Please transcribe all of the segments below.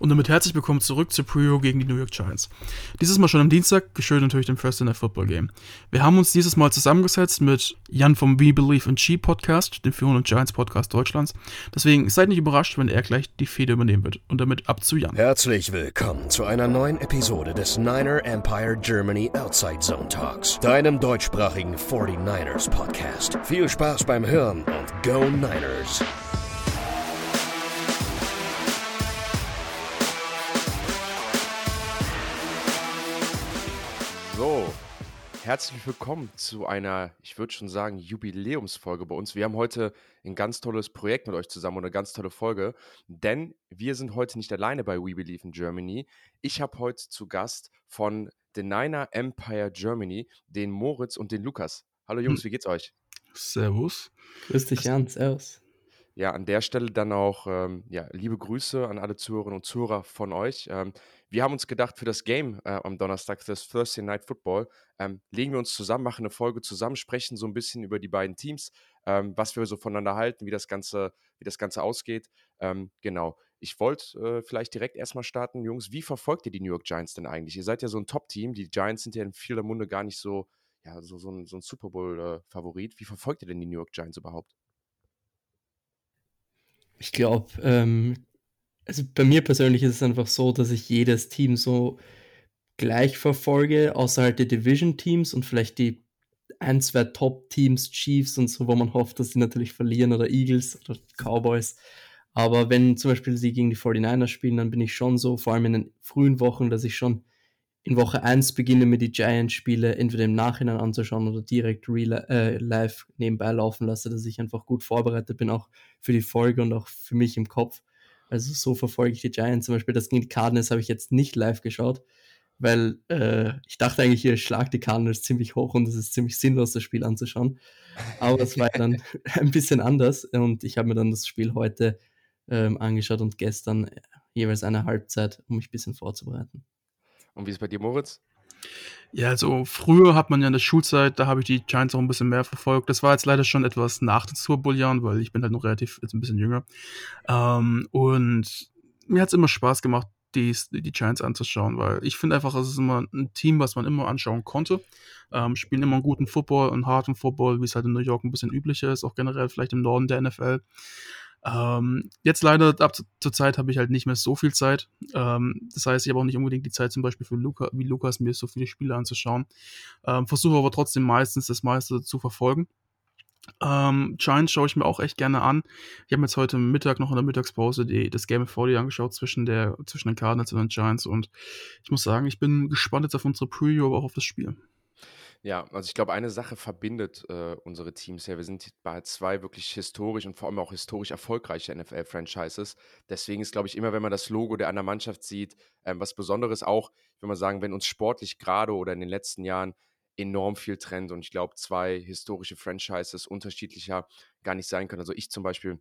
Und damit herzlich willkommen zurück zu Preview gegen die New York Giants. Dieses Mal schon am Dienstag, geschuldet natürlich dem First Night Football Game. Wir haben uns dieses Mal zusammengesetzt mit Jan vom We Believe in G Podcast, dem führenden Giants Podcast Deutschlands. Deswegen seid nicht überrascht, wenn er gleich die Feder übernehmen wird. Und damit ab zu Jan. Herzlich willkommen zu einer neuen Episode des Niner Empire Germany Outside Zone Talks, deinem deutschsprachigen 49ers Podcast. Viel Spaß beim Hören und Go Niners! Herzlich willkommen zu einer, ich würde schon sagen, Jubiläumsfolge bei uns. Wir haben heute ein ganz tolles Projekt mit euch zusammen und eine ganz tolle Folge, denn wir sind heute nicht alleine bei We Believe in Germany. Ich habe heute zu Gast von The Niner Empire Germany den Moritz und den Lukas. Hallo Jungs, hm. wie geht's euch? Servus. Grüß dich, Jan. Servus. Ja, an der Stelle dann auch ähm, ja, liebe Grüße an alle Zuhörerinnen und Zuhörer von euch. Ähm, wir haben uns gedacht, für das Game äh, am Donnerstag, das Thursday Night Football, ähm, legen wir uns zusammen, machen eine Folge zusammen, sprechen so ein bisschen über die beiden Teams, ähm, was wir so voneinander halten, wie das Ganze, wie das Ganze ausgeht. Ähm, genau. Ich wollte äh, vielleicht direkt erstmal starten, Jungs. Wie verfolgt ihr die New York Giants denn eigentlich? Ihr seid ja so ein Top-Team. Die Giants sind ja in vieler Munde gar nicht so, ja, so, so ein, so ein Super Bowl-Favorit. Wie verfolgt ihr denn die New York Giants überhaupt? Ich glaube, ähm, also bei mir persönlich ist es einfach so, dass ich jedes Team so gleich verfolge, außer halt die Division-Teams und vielleicht die ein, zwei Top-Teams, Chiefs und so, wo man hofft, dass sie natürlich verlieren oder Eagles oder Cowboys. Aber wenn zum Beispiel sie gegen die 49ers spielen, dann bin ich schon so, vor allem in den frühen Wochen, dass ich schon in Woche 1 beginne, mir die Giants-Spiele entweder im Nachhinein anzuschauen oder direkt äh, live nebenbei laufen lasse, dass ich einfach gut vorbereitet bin, auch für die Folge und auch für mich im Kopf. Also so verfolge ich die Giants. Zum Beispiel das gegen die Cardinals habe ich jetzt nicht live geschaut, weil äh, ich dachte eigentlich, ihr schlagt die Cardinals ziemlich hoch und es ist ziemlich sinnlos, das Spiel anzuschauen. Aber es war dann ein bisschen anders und ich habe mir dann das Spiel heute ähm, angeschaut und gestern äh, jeweils eine Halbzeit, um mich ein bisschen vorzubereiten. Und wie ist es bei dir, Moritz? Ja, also früher hat man ja in der Schulzeit, da habe ich die Giants auch ein bisschen mehr verfolgt. Das war jetzt leider schon etwas nach den Super weil ich bin halt noch relativ jetzt ein bisschen jünger. Ähm, und mir hat es immer Spaß gemacht, die, die Giants anzuschauen, weil ich finde einfach, es ist immer ein Team, was man immer anschauen konnte. Ähm, spielen immer einen guten Football, einen harten Football, wie es halt in New York ein bisschen üblicher ist, auch generell vielleicht im Norden der NFL. Ähm, jetzt leider ab zur Zeit habe ich halt nicht mehr so viel Zeit. Ähm, das heißt, ich habe auch nicht unbedingt die Zeit, zum Beispiel für Luca, wie Lukas, mir so viele Spiele anzuschauen. Ähm, Versuche aber trotzdem meistens das meiste zu verfolgen. Ähm, Giants schaue ich mir auch echt gerne an. Ich habe jetzt heute Mittag noch in der Mittagspause die, das Game of 40 angeschaut zwischen, der, zwischen den Cardinals und den Giants und ich muss sagen, ich bin gespannt jetzt auf unsere Preview, aber auch auf das Spiel. Ja, also ich glaube, eine Sache verbindet äh, unsere Teams ja. Wir sind bei zwei wirklich historisch und vor allem auch historisch erfolgreiche NFL-Franchises. Deswegen ist, glaube ich, immer, wenn man das Logo der anderen Mannschaft sieht, ähm, was Besonderes auch, würde mal sagen, wenn uns sportlich gerade oder in den letzten Jahren enorm viel trennt und ich glaube, zwei historische Franchises unterschiedlicher gar nicht sein können. Also ich zum Beispiel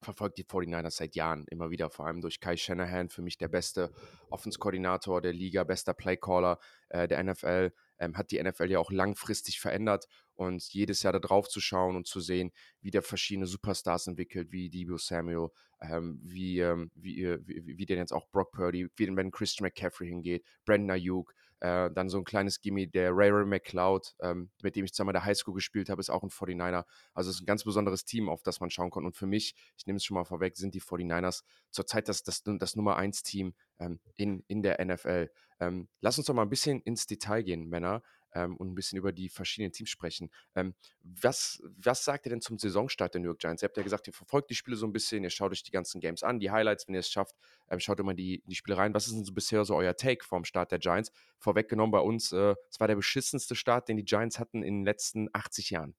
verfolge die 49ers seit Jahren immer wieder, vor allem durch Kai Shanahan, für mich der beste Offenskoordinator der Liga, bester Playcaller äh, der NFL ähm, hat die NFL ja auch langfristig verändert und jedes Jahr da drauf zu schauen und zu sehen, wie der verschiedene Superstars entwickelt, wie Debo Samuel, ähm, wie, ähm, wie, äh, wie, wie, denn jetzt auch Brock Purdy, wie denn wenn Christian McCaffrey hingeht, Brandon Ayuk, äh, dann so ein kleines Gimme, der Ray Ray McLeod, ähm, mit dem ich zusammen in der Highschool gespielt habe, ist auch ein 49er. Also es ist ein ganz besonderes Team, auf das man schauen kann. Und für mich, ich nehme es schon mal vorweg, sind die 49ers zurzeit das, das, das Nummer 1 Team ähm, in, in der NFL. Ähm, lass uns doch mal ein bisschen ins Detail gehen, Männer, ähm, und ein bisschen über die verschiedenen Teams sprechen. Ähm, was, was sagt ihr denn zum Saisonstart der New York Giants? Ihr habt ja gesagt, ihr verfolgt die Spiele so ein bisschen, ihr schaut euch die ganzen Games an, die Highlights, wenn ihr es schafft, ähm, schaut immer die, die Spiele rein. Was ist denn so bisher so euer Take vom Start der Giants? Vorweggenommen bei uns, äh, es äh, war der beschissenste Start, den die Giants hatten in den letzten 80 Jahren.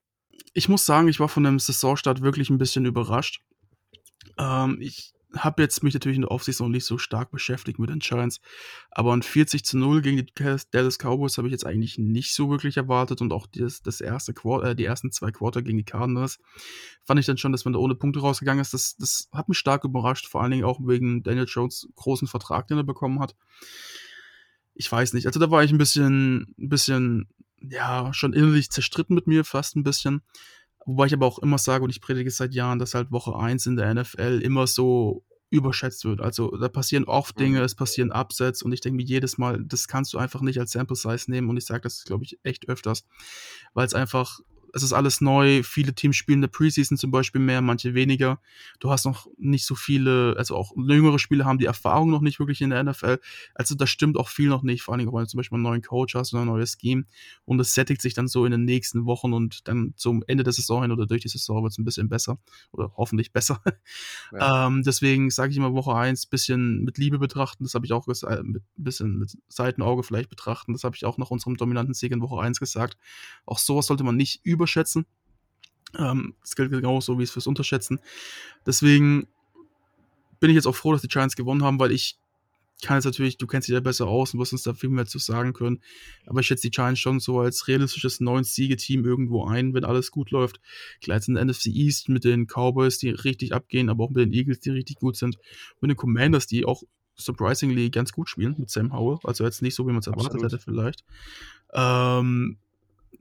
Ich muss sagen, ich war von dem Saisonstart wirklich ein bisschen überrascht. Ähm, ich habe jetzt mich natürlich in der Offseason nicht so stark beschäftigt mit den Giants, aber ein 40 zu 0 gegen die Dallas Cowboys habe ich jetzt eigentlich nicht so wirklich erwartet und auch das, das erste Quarter, äh, die ersten zwei Quarter gegen die Cardinals fand ich dann schon, dass man da ohne Punkte rausgegangen ist. Das, das hat mich stark überrascht, vor allen Dingen auch wegen Daniel Jones großen Vertrag, den er bekommen hat. Ich weiß nicht, also da war ich ein bisschen, ein bisschen, ja, schon innerlich zerstritten mit mir, fast ein bisschen. Wobei ich aber auch immer sage, und ich predige es seit Jahren, dass halt Woche 1 in der NFL immer so überschätzt wird. Also da passieren oft Mhm. Dinge, es passieren Upsets und ich denke mir jedes Mal, das kannst du einfach nicht als Sample Size nehmen und ich sage das, glaube ich, echt öfters, weil es einfach es ist alles neu. Viele Teams spielen in der Preseason zum Beispiel mehr, manche weniger. Du hast noch nicht so viele, also auch jüngere Spieler haben die Erfahrung noch nicht wirklich in der NFL. Also da stimmt auch viel noch nicht, vor allem, weil du zum Beispiel einen neuen Coach hast oder ein neues Scheme und es sättigt sich dann so in den nächsten Wochen und dann zum Ende der Saison hin oder durch die Saison wird es ein bisschen besser oder hoffentlich besser. Ja. ähm, deswegen sage ich immer Woche 1 bisschen mit Liebe betrachten. Das habe ich auch gesagt, mit bisschen mit Seitenauge vielleicht betrachten. Das habe ich auch nach unserem dominanten Sieg in Woche 1 gesagt. Auch sowas sollte man nicht überschätzen. Ähm, das gilt genauso wie es fürs Unterschätzen. Deswegen bin ich jetzt auch froh, dass die Giants gewonnen haben, weil ich kann jetzt natürlich, du kennst dich ja besser aus und wirst uns da viel mehr zu sagen können. Aber ich schätze die Giants schon so als realistisches neun Siege-Team irgendwo ein, wenn alles gut läuft. Jetzt in der NFC East mit den Cowboys, die richtig abgehen, aber auch mit den Eagles, die richtig gut sind. Mit den Commanders, die auch surprisingly ganz gut spielen mit Sam Howell. Also jetzt nicht so, wie man es erwartet Absolut. hätte, vielleicht. Ähm,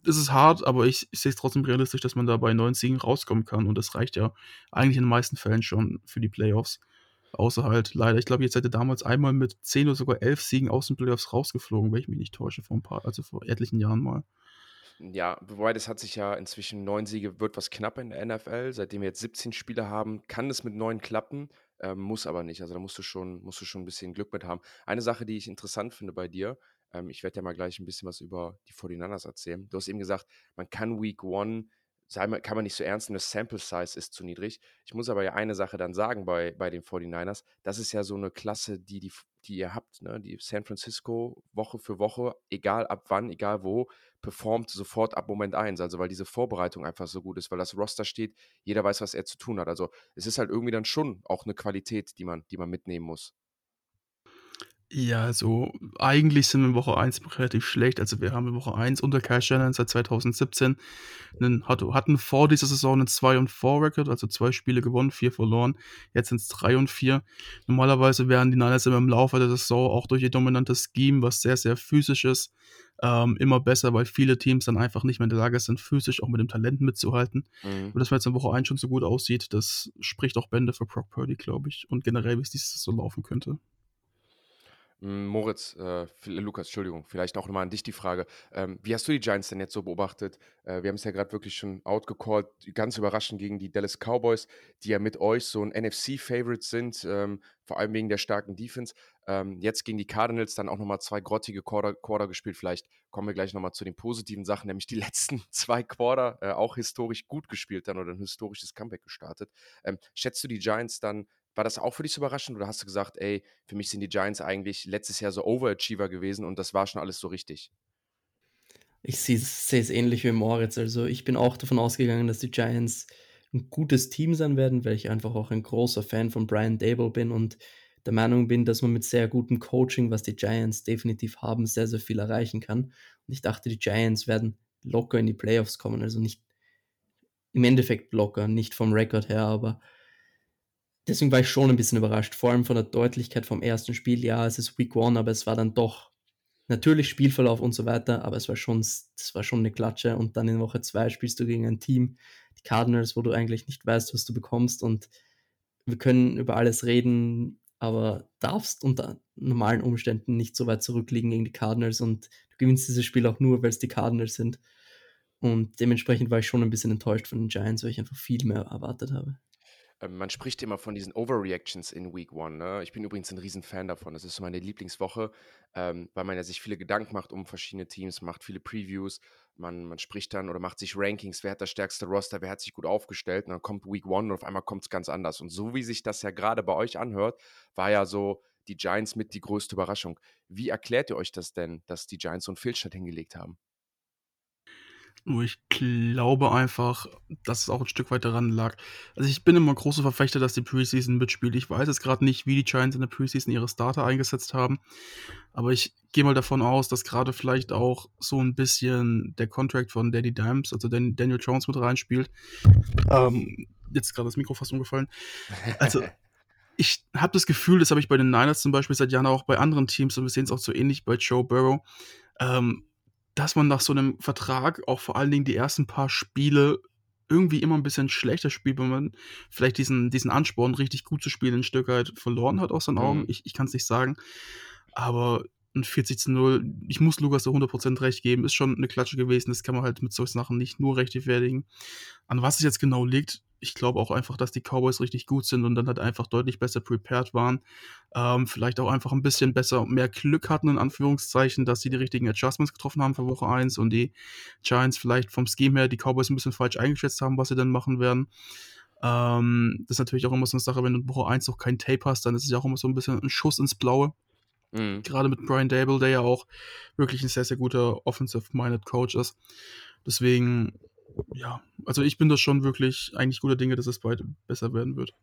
es ist hart, aber ich, ich sehe es trotzdem realistisch, dass man da bei neun Siegen rauskommen kann. Und das reicht ja eigentlich in den meisten Fällen schon für die Playoffs. Außer halt leider, ich glaube, jetzt hätte damals einmal mit 10 oder sogar 11 Siegen aus den Playoffs rausgeflogen, wenn ich mich nicht täusche, vor ein paar, also vor etlichen Jahren mal. Ja, wobei das hat sich ja inzwischen neun Siege wird was knapp in der NFL. Seitdem wir jetzt 17 Spiele haben, kann es mit neun klappen, ähm, muss aber nicht. Also da musst du schon, musst du schon ein bisschen Glück mit haben. Eine Sache, die ich interessant finde bei dir, ähm, ich werde ja mal gleich ein bisschen was über die 49ers erzählen. Du hast eben gesagt, man kann Week One, sei mal- kann man nicht so ernst nehmen, das Sample Size ist zu niedrig. Ich muss aber ja eine Sache dann sagen bei, bei den 49ers. Das ist ja so eine Klasse, die, die, die ihr habt, ne? Die San Francisco Woche für Woche, egal ab wann, egal wo, performt sofort ab Moment 1. Also weil diese Vorbereitung einfach so gut ist, weil das Roster steht, jeder weiß, was er zu tun hat. Also es ist halt irgendwie dann schon auch eine Qualität, die man, die man mitnehmen muss. Ja, also eigentlich sind wir in Woche 1 relativ schlecht. Also wir haben in Woche 1 unter Kyle Shannon seit 2017 einen, hat- hatten vor dieser Saison einen 2 und 4 Record, also zwei Spiele gewonnen, vier verloren. Jetzt sind es 3 und 4. Normalerweise wären die Niners immer im Laufe der Saison auch durch ihr dominantes Scheme, was sehr, sehr physisch ist, ähm, immer besser, weil viele Teams dann einfach nicht mehr in der Lage sind, physisch auch mit dem Talent mitzuhalten. Mhm. Und dass man jetzt in Woche 1 schon so gut aussieht, das spricht auch Bände für Brock Purdy, glaube ich. Und generell, wie es dieses so laufen könnte. Mm, Moritz, äh, viel- Lukas, Entschuldigung, vielleicht auch nochmal an dich die Frage. Ähm, wie hast du die Giants denn jetzt so beobachtet? Äh, wir haben es ja gerade wirklich schon outgecallt, ganz überraschend gegen die Dallas Cowboys, die ja mit euch so ein NFC-Favorite sind, ähm, vor allem wegen der starken Defense. Ähm, jetzt gegen die Cardinals dann auch nochmal zwei grottige Quarter, Quarter gespielt. Vielleicht kommen wir gleich nochmal zu den positiven Sachen, nämlich die letzten zwei Quarter äh, auch historisch gut gespielt dann oder ein historisches Comeback gestartet. Ähm, schätzt du die Giants dann war das auch für dich so überraschend oder hast du gesagt, ey, für mich sind die Giants eigentlich letztes Jahr so Overachiever gewesen und das war schon alles so richtig? Ich sehe es ähnlich wie Moritz. Also ich bin auch davon ausgegangen, dass die Giants ein gutes Team sein werden, weil ich einfach auch ein großer Fan von Brian Dable bin und der Meinung bin, dass man mit sehr gutem Coaching, was die Giants definitiv haben, sehr, sehr viel erreichen kann. Und ich dachte, die Giants werden locker in die Playoffs kommen. Also nicht im Endeffekt locker, nicht vom Rekord her, aber deswegen war ich schon ein bisschen überrascht, vor allem von der Deutlichkeit vom ersten Spiel. Ja, es ist Week One, aber es war dann doch natürlich Spielverlauf und so weiter, aber es war schon, das war schon eine Klatsche. Und dann in Woche zwei spielst du gegen ein Team, die Cardinals, wo du eigentlich nicht weißt, was du bekommst. Und wir können über alles reden, aber darfst unter normalen Umständen nicht so weit zurückliegen gegen die Cardinals und du gewinnst dieses Spiel auch nur, weil es die Cardinals sind. Und dementsprechend war ich schon ein bisschen enttäuscht von den Giants, weil ich einfach viel mehr erwartet habe. Ähm, man spricht immer von diesen Overreactions in Week One. Ne? Ich bin übrigens ein Riesenfan davon. Das ist so meine Lieblingswoche, ähm, weil man ja sich viele Gedanken macht um verschiedene Teams, macht viele Previews, man, man spricht dann oder macht sich Rankings, wer hat das stärkste Roster, wer hat sich gut aufgestellt und dann kommt Week One und auf einmal kommt es ganz anders. Und so wie sich das ja gerade bei euch anhört, war ja so die Giants mit die größte Überraschung. Wie erklärt ihr euch das denn, dass die Giants so einen Fehlstart hingelegt haben? Nur ich glaube einfach, dass es auch ein Stück weit daran lag. Also ich bin immer großer Verfechter, dass die Preseason mitspielt. Ich weiß jetzt gerade nicht, wie die Giants in der Preseason ihre Starter eingesetzt haben. Aber ich gehe mal davon aus, dass gerade vielleicht auch so ein bisschen der Contract von Daddy Dimes, also Dan Daniel Jones mit reinspielt. Ähm, jetzt ist gerade das Mikro fast umgefallen. Also ich habe das Gefühl, das habe ich bei den Niners zum Beispiel seit Jahren auch bei anderen Teams und wir sehen es auch so ähnlich bei Joe Burrow. Ähm, dass man nach so einem Vertrag auch vor allen Dingen die ersten paar Spiele irgendwie immer ein bisschen schlechter spielt, wenn man vielleicht diesen, diesen Ansporn, richtig gut zu spielen, ein Stück weit verloren hat aus seinen Augen. Mhm. Ich, ich kann es nicht sagen. Aber ein 40 zu 0, ich muss Lukas so 100% recht geben, ist schon eine Klatsche gewesen. Das kann man halt mit solchen Sachen nicht nur rechtfertigen. An was es jetzt genau liegt, ich glaube auch einfach, dass die Cowboys richtig gut sind und dann halt einfach deutlich besser prepared waren. Ähm, vielleicht auch einfach ein bisschen besser, mehr Glück hatten, in Anführungszeichen, dass sie die richtigen Adjustments getroffen haben für Woche 1 und die Giants vielleicht vom Scheme her die Cowboys ein bisschen falsch eingeschätzt haben, was sie dann machen werden. Ähm, das ist natürlich auch immer so eine Sache, wenn du in Woche 1 noch keinen Tape hast, dann ist es ja auch immer so ein bisschen ein Schuss ins Blaue. Mhm. Gerade mit Brian Dable, der ja auch wirklich ein sehr, sehr guter Offensive-Minded Coach ist. Deswegen, ja, also ich bin da schon wirklich eigentlich guter Dinge, dass es bald besser werden wird.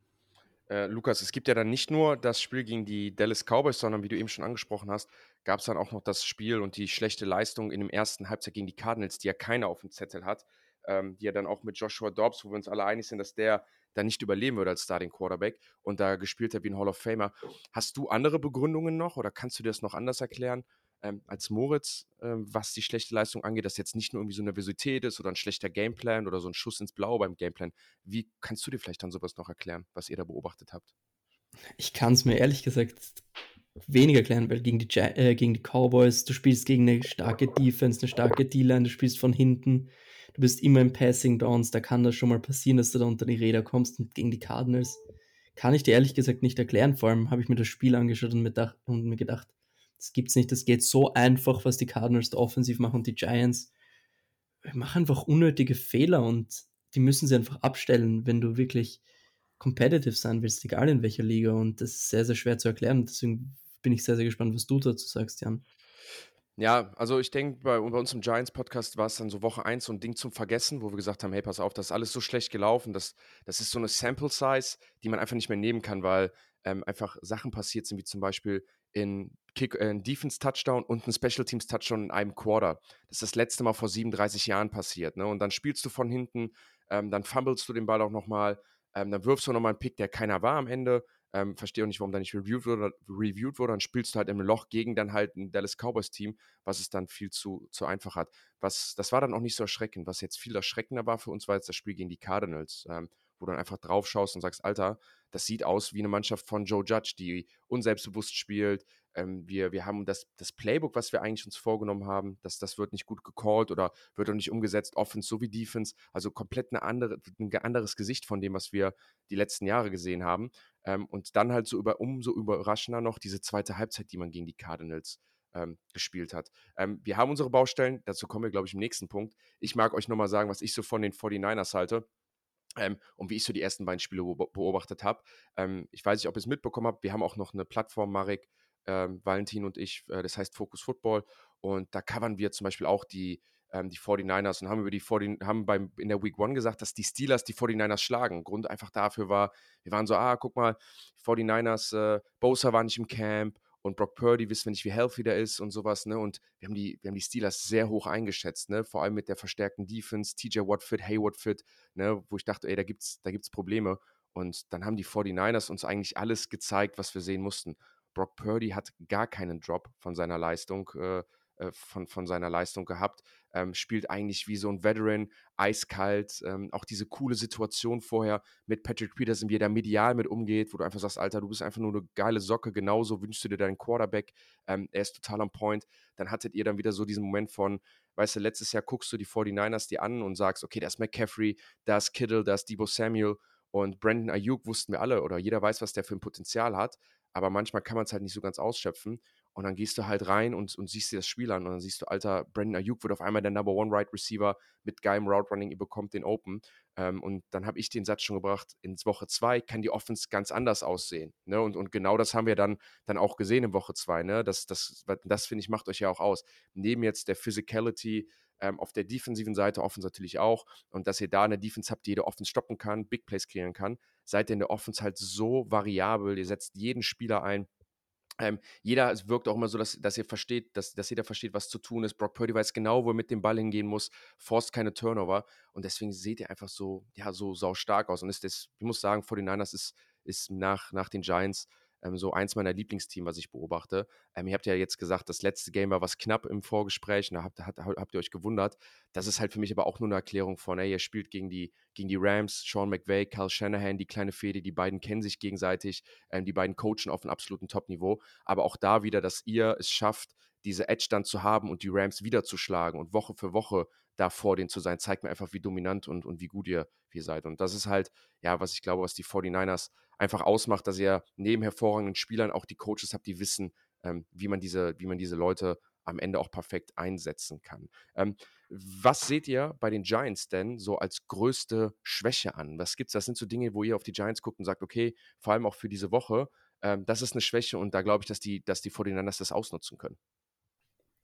Äh, Lukas, es gibt ja dann nicht nur das Spiel gegen die Dallas Cowboys, sondern wie du eben schon angesprochen hast, gab es dann auch noch das Spiel und die schlechte Leistung in dem ersten Halbzeit gegen die Cardinals, die ja keiner auf dem Zettel hat, ähm, die ja dann auch mit Joshua Dobbs, wo wir uns alle einig sind, dass der da nicht überleben würde als Starting Quarterback und da gespielt hat wie ein Hall of Famer. Hast du andere Begründungen noch oder kannst du dir das noch anders erklären ähm, als Moritz, ähm, was die schlechte Leistung angeht, dass jetzt nicht nur irgendwie so eine Nervosität ist oder ein schlechter Gameplan oder so ein Schuss ins Blaue beim Gameplan? Wie kannst du dir vielleicht dann sowas noch erklären, was ihr da beobachtet habt? Ich kann es mir ehrlich gesagt weniger erklären, weil gegen die, äh, gegen die Cowboys, du spielst gegen eine starke Defense, eine starke D-Line, du spielst von hinten, du bist immer im Passing Downs, da kann das schon mal passieren, dass du da unter die Räder kommst und gegen die Cardinals kann ich dir ehrlich gesagt nicht erklären. Vor allem habe ich mir das Spiel angeschaut und mir, gedacht, und mir gedacht, das gibt's nicht, das geht so einfach, was die Cardinals da offensiv machen und die Giants machen einfach unnötige Fehler und die müssen sie einfach abstellen, wenn du wirklich competitive sein willst, egal in welcher Liga. Und das ist sehr, sehr schwer zu erklären. Deswegen bin ich sehr, sehr gespannt, was du dazu sagst, Jan. Ja, also ich denke, bei, bei, uns im Giants-Podcast war es dann so Woche 1 so ein Ding zum Vergessen, wo wir gesagt haben, hey, pass auf, das ist alles so schlecht gelaufen, das, das ist so eine Sample-Size, die man einfach nicht mehr nehmen kann, weil ähm, einfach Sachen passiert sind, wie zum Beispiel in, Kick, äh, in Defense-Touchdown und ein Special-Teams-Touchdown in einem Quarter. Das ist das letzte Mal vor 37 Jahren passiert. Ne? Und dann spielst du von hinten, ähm, dann fummelst du den Ball auch nochmal, ähm, dann wirfst du nochmal einen Pick, der keiner war am Ende. Ähm, verstehe auch nicht, warum da nicht reviewed wurde, reviewed wurde. Dann spielst du halt im Loch gegen dann halt ein Dallas Cowboys-Team, was es dann viel zu, zu einfach hat. Was, das war dann auch nicht so erschreckend. Was jetzt viel erschreckender war für uns, war jetzt das Spiel gegen die Cardinals, ähm, wo du dann einfach drauf schaust und sagst, Alter, das sieht aus wie eine Mannschaft von Joe Judge, die unselbstbewusst spielt. Ähm, wir, wir haben das, das Playbook, was wir eigentlich uns vorgenommen haben, das, das wird nicht gut gecallt oder wird auch nicht umgesetzt, Offense sowie Defense. Also komplett eine andere, ein anderes Gesicht von dem, was wir die letzten Jahre gesehen haben. Ähm, und dann halt so über, umso überraschender noch diese zweite Halbzeit, die man gegen die Cardinals ähm, gespielt hat. Ähm, wir haben unsere Baustellen, dazu kommen wir, glaube ich, im nächsten Punkt. Ich mag euch nochmal sagen, was ich so von den 49ers halte. Ähm, und wie ich so die ersten beiden Spiele beobachtet habe. Ähm, ich weiß nicht, ob ihr es mitbekommen habt. Wir haben auch noch eine Plattform, Marek, ähm, Valentin und ich, äh, das heißt Focus Football. Und da covern wir zum Beispiel auch die, ähm, die 49ers und haben über die 40, haben beim, in der Week One gesagt, dass die Steelers die 49ers schlagen. Grund einfach dafür war, wir waren so, ah, guck mal, 49ers, äh, Bosa war nicht im Camp und Brock Purdy wissen wir nicht, wie healthy der ist und sowas, ne? Und wir haben die, wir haben die Steelers sehr hoch eingeschätzt, ne? Vor allem mit der verstärkten Defense, TJ Watt fit, Hayward fit, ne? Wo ich dachte, ey, da gibt's, da gibt's Probleme. Und dann haben die 49ers uns eigentlich alles gezeigt, was wir sehen mussten. Brock Purdy hat gar keinen Drop von seiner Leistung, äh, äh, von, von seiner Leistung gehabt. Ähm, spielt eigentlich wie so ein Veteran, eiskalt. Ähm, auch diese coole Situation vorher mit Patrick Peterson, wie er da medial mit umgeht, wo du einfach sagst, Alter, du bist einfach nur eine geile Socke, genauso wünschst du dir deinen Quarterback. Ähm, er ist total am Point. Dann hattet ihr dann wieder so diesen Moment von, weißt du, letztes Jahr guckst du die 49ers dir an und sagst, okay, da ist McCaffrey, da ist Kittle, da ist Debo Samuel und Brandon Ayuk wussten wir alle oder jeder weiß, was der für ein Potenzial hat. Aber manchmal kann man es halt nicht so ganz ausschöpfen. Und dann gehst du halt rein und, und siehst dir das Spiel an und dann siehst du, alter, Brandon Ayuk wird auf einmal der Number One Right Receiver mit geilem Route Running, ihr bekommt den Open. Ähm, und dann habe ich den Satz schon gebracht, in Woche zwei kann die Offense ganz anders aussehen. Ne? Und, und genau das haben wir dann, dann auch gesehen in Woche zwei. Ne? Das, das, das finde ich, macht euch ja auch aus. Neben jetzt der Physicality, ähm, auf der defensiven Seite, Offense natürlich auch, und dass ihr da eine Defense habt, die jede Offense stoppen kann, Big Plays kreieren kann, seid ihr in der Offense halt so variabel, ihr setzt jeden Spieler ein, ähm, jeder, es wirkt auch immer so, dass, dass ihr versteht, dass, dass jeder versteht, was zu tun ist. Brock Purdy weiß genau, wo er mit dem Ball hingehen muss, forst keine Turnover und deswegen seht ihr einfach so, ja, so sau aus. Und ist das, ich muss sagen, 49ers ist, ist nach, nach den Giants ähm, so eins meiner Lieblingsteam, was ich beobachte. Ähm, ihr habt ja jetzt gesagt, das letzte Game war was knapp im Vorgespräch und da habt, habt, habt ihr euch gewundert. Das ist halt für mich aber auch nur eine Erklärung von, ey, ihr spielt gegen die, gegen die Rams, Sean McVay, Kyle Shanahan, die kleine Fede, die beiden kennen sich gegenseitig, ähm, die beiden coachen auf einem absoluten Top-Niveau. Aber auch da wieder, dass ihr es schafft, diese Edge dann zu haben und die Rams wieder zu schlagen und Woche für Woche da vor denen zu sein, zeigt mir einfach, wie dominant und, und wie gut ihr, ihr seid. Und das ist halt, ja, was ich glaube, was die 49ers einfach ausmacht, dass ihr neben hervorragenden Spielern auch die Coaches habt, die wissen, ähm, wie, man diese, wie man diese Leute am Ende auch perfekt einsetzen kann. Ähm, was seht ihr bei den Giants denn so als größte Schwäche an? Was gibt's? Das sind so Dinge, wo ihr auf die Giants guckt und sagt, okay, vor allem auch für diese Woche, ähm, das ist eine Schwäche und da glaube ich, dass die, dass die 49ers das ausnutzen können.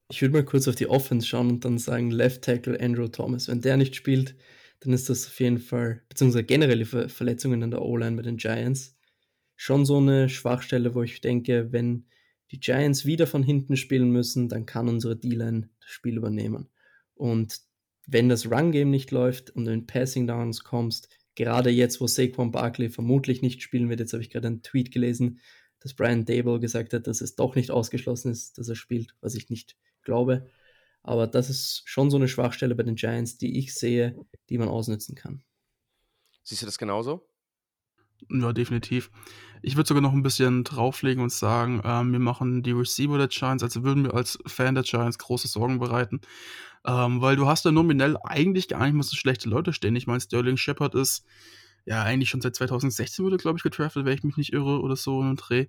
Ich würde mal kurz auf die Offense schauen und dann sagen, Left Tackle Andrew Thomas. Wenn der nicht spielt, dann ist das auf jeden Fall, beziehungsweise generelle Ver Verletzungen an der O-Line bei den Giants, schon so eine Schwachstelle, wo ich denke, wenn die Giants wieder von hinten spielen müssen, dann kann unsere D-Line das Spiel übernehmen. Und wenn das Run-Game nicht läuft und du in Passing Downs kommst, gerade jetzt, wo Saquon Barkley vermutlich nicht spielen wird, jetzt habe ich gerade einen Tweet gelesen, dass Brian Dable gesagt hat, dass es doch nicht ausgeschlossen ist, dass er spielt, was ich nicht glaube. Aber das ist schon so eine Schwachstelle bei den Giants, die ich sehe, die man ausnutzen kann. Siehst du das genauso? Ja, definitiv. Ich würde sogar noch ein bisschen drauflegen und sagen, ähm, wir machen die Receiver der Giants, also würden wir als Fan der Giants große Sorgen bereiten. Ähm, weil du hast da nominell eigentlich gar nicht mal so schlechte Leute stehen. Ich meine, Sterling Shepard ist ja eigentlich schon seit 2016 wurde, glaube ich, getraftet, wenn ich mich nicht irre oder so in einem Dreh.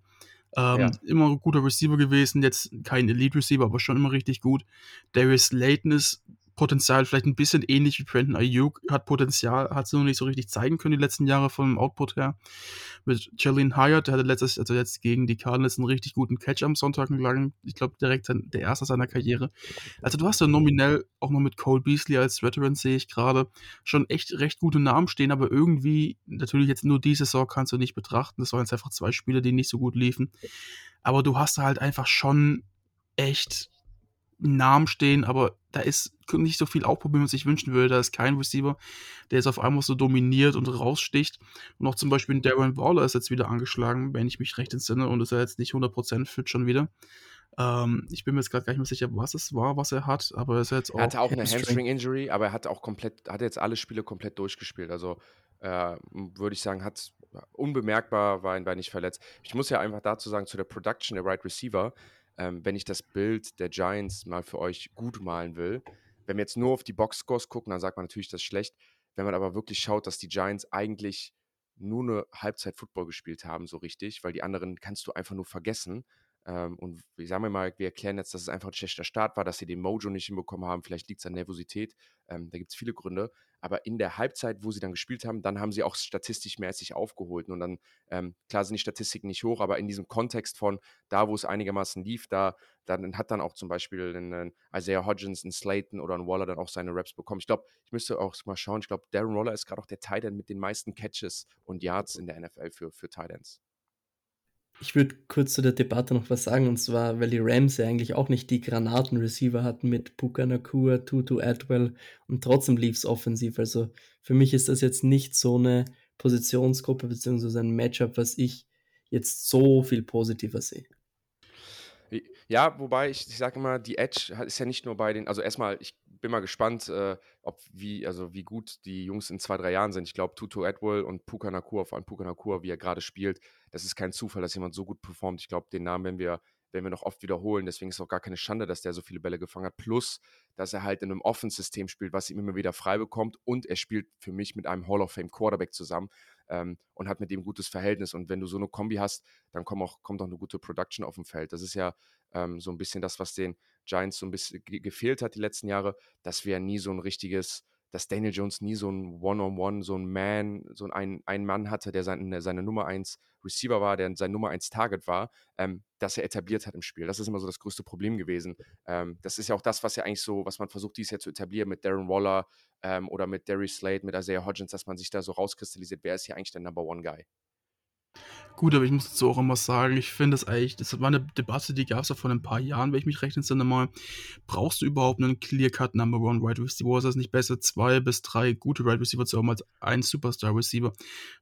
Ähm, ja. Immer ein guter Receiver gewesen, jetzt kein Elite Receiver, aber schon immer richtig gut. Darius Layton ist Potenzial, vielleicht ein bisschen ähnlich wie Brandon Ayuk, hat Potenzial, hat es nur nicht so richtig zeigen können die letzten Jahre vom Output her. Mit Jalen Hyatt, der hatte letztes, also jetzt gegen die Cardinals einen richtig guten Catch am Sonntag gelangen. Ich glaube, direkt der erste seiner Karriere. Also du hast ja nominell auch noch mit Cole Beasley als Veteran, sehe ich gerade, schon echt recht gute Namen stehen, aber irgendwie, natürlich jetzt nur diese Saison kannst du nicht betrachten. Das waren jetzt einfach zwei Spiele, die nicht so gut liefen. Aber du hast halt einfach schon echt Namen stehen, aber da ist nicht so viel Aufbau, wie man sich wünschen würde. Da ist kein Receiver, der jetzt auf einmal so dominiert und raussticht. Und auch zum Beispiel Darren Waller ist jetzt wieder angeschlagen, wenn ich mich recht entsinne, und ist er jetzt nicht 100% fit schon wieder. Ähm, ich bin mir jetzt gerade gar nicht mehr sicher, was es war, was er hat, aber er ist jetzt auch. Er hatte auch eine Hamstring-Injury, aber er hat auch komplett, hat jetzt alle Spiele komplett durchgespielt. Also äh, würde ich sagen, hat unbemerkbar, war, war nicht verletzt. Ich muss ja einfach dazu sagen, zu der Production der Right Receiver, ähm, wenn ich das Bild der Giants mal für euch gut malen will, wenn wir jetzt nur auf die Boxscores gucken, dann sagt man natürlich, das ist schlecht. Wenn man aber wirklich schaut, dass die Giants eigentlich nur eine Halbzeit Football gespielt haben, so richtig, weil die anderen kannst du einfach nur vergessen. Ähm, und ich sage mal, wir erklären jetzt, dass es einfach ein schlechter Start war, dass sie den Mojo nicht hinbekommen haben. Vielleicht liegt es an Nervosität. Ähm, da gibt es viele Gründe. Aber in der Halbzeit, wo sie dann gespielt haben, dann haben sie auch statistisch mäßig aufgeholt. Und dann, ähm, klar sind die Statistiken nicht hoch, aber in diesem Kontext von da, wo es einigermaßen lief, da dann hat dann auch zum Beispiel ein, Isaiah Hodgins, ein Slayton oder ein Waller dann auch seine Raps bekommen. Ich glaube, ich müsste auch mal schauen. Ich glaube, Darren Waller ist gerade auch der Tight End mit den meisten Catches und Yards in der NFL für, für Tight Ends. Ich würde kurz zu der Debatte noch was sagen, und zwar, weil die Rams ja eigentlich auch nicht die Granaten-Receiver hatten mit Puka Nakua, Tutu Atwell und trotzdem lief es offensiv. Also für mich ist das jetzt nicht so eine Positionsgruppe bzw. ein Matchup, was ich jetzt so viel positiver sehe. Ja, wobei ich, ich sage immer, die Edge ist ja nicht nur bei den, also erstmal, ich bin mal gespannt, äh, ob wie, also wie gut die Jungs in zwei, drei Jahren sind. Ich glaube, Tutu Atwell und Puka Nakua, vor allem Puka Nakua, wie er gerade spielt, das ist kein Zufall, dass jemand so gut performt. Ich glaube, den Namen werden wir, werden wir noch oft wiederholen. Deswegen ist es auch gar keine Schande, dass der so viele Bälle gefangen hat. Plus, dass er halt in einem Offense-System spielt, was ihm immer wieder frei bekommt. Und er spielt für mich mit einem Hall of Fame Quarterback zusammen ähm, und hat mit dem gutes Verhältnis. Und wenn du so eine Kombi hast, dann kommt auch, kommt auch eine gute Production auf dem Feld. Das ist ja ähm, so ein bisschen das, was den Giants so ein bisschen gefehlt hat die letzten Jahre, dass wir nie so ein richtiges dass Daniel Jones nie so ein One-on-One, -on -one, so ein Man, so ein, ein Mann hatte, der seine, seine Nummer 1 Receiver war, der sein Nummer 1 Target war, ähm, dass er etabliert hat im Spiel. Das ist immer so das größte Problem gewesen. Ähm, das ist ja auch das, was ja eigentlich so, was man versucht, dieses Jahr zu etablieren mit Darren Waller ähm, oder mit Darius Slade, mit Isaiah Hodgins, dass man sich da so rauskristallisiert, wer ist hier eigentlich der Number One Guy. Gut, aber ich muss dazu auch immer sagen, ich finde es eigentlich das war 'ne Debatte, die gab's ja vor 'n paar Jahren, wenn ich mich recht entsinne mal. Brauchst du überhaupt 'nen Clear-Cut Number One Wide Receiver? Ist es nicht besser, 2 bis 3 gute Wide Receiver zu haben als einen Superstar Receiver,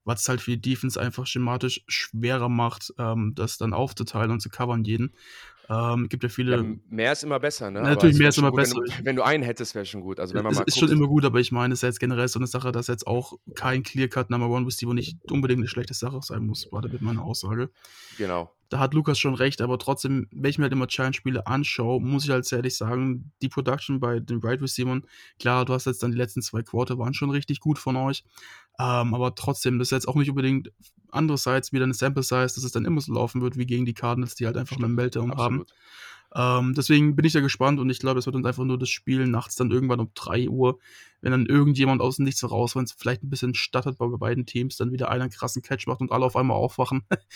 was halt für die Defense einfach schematisch schwerer macht, ähm, das dann aufzuteilen und zu covern jeden. Ähm, gibt ja viele Ja, mehr ist immer besser, ne? Natürlich, mehr ist immer schon gut, besser. wenn du wenn du einen hättest, wäre schon gut. Also, wenn man Es mal ist schon guckt immer gut, aber ich meine, es ist ja jetzt generell so 'ne Sache, dass jetzt auch kein Clear-Cut Number One Receiver nicht unbedingt 'ne schlechte Sache sein muss, war damit meine Aussage. Genau. Da hat Lukas schon recht, aber trotzdem, wenn ich mir halt immer Giants-Spiele anschaue, muss ich halt ehrlich sagen, die Production bei den Wide Receivern klar, du hast jetzt dann die letzten 2 Quarter waren schon richtig gut von euch. Ähm, aber trotzdem, das ist jetzt auch nicht unbedingt andererseits wieder 'ne Sample Size, dass es dann immer so laufen wird wie gegen die Cardinals, die halt einfach Stimmt, Meltdown haben. Ähm, deswegen bin ich da gespannt und ich glaube, es wird uns einfach nur das Spiel nachts dann irgendwann um 3:00, wenn dann irgendjemand aus dem Nichts heraus, wenn's vielleicht 'n bisschen stattert bei beiden Teams, dann wieder einer 'n krassen Catch macht und alle auf einmal aufwachen.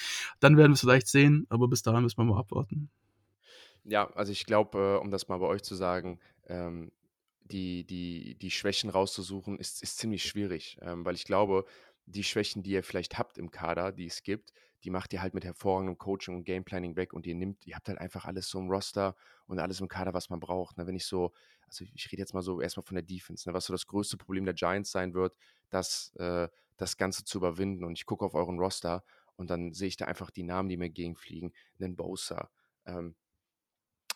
Dann werden wir's vielleicht sehen, aber bis dahin müssen wir mal abwarten. Ja, also ich glaube, äh, um das mal bei euch zu sagen, ähm, die die die Schwächen rauszusuchen, ist ist ziemlich schwierig, ähm, weil ich glaube, die Schwächen, die ihr vielleicht habt im Kader, die es gibt, die macht ihr halt mit hervorragendem Coaching und Gameplanning weg und ihr nimmt ihr habt halt einfach alles so im Roster und alles im Kader, was man braucht, ne? Wenn ich so also ich rede jetzt mal so erst mal von der Defense, ne? Was so das größte Problem der Giants sein wird, das äh, das Ganze zu überwinden und ich gucke auf euren Roster und dann sehe ich da einfach die Namen, die mir entgegenfliegen, 'nen Bosa, ähm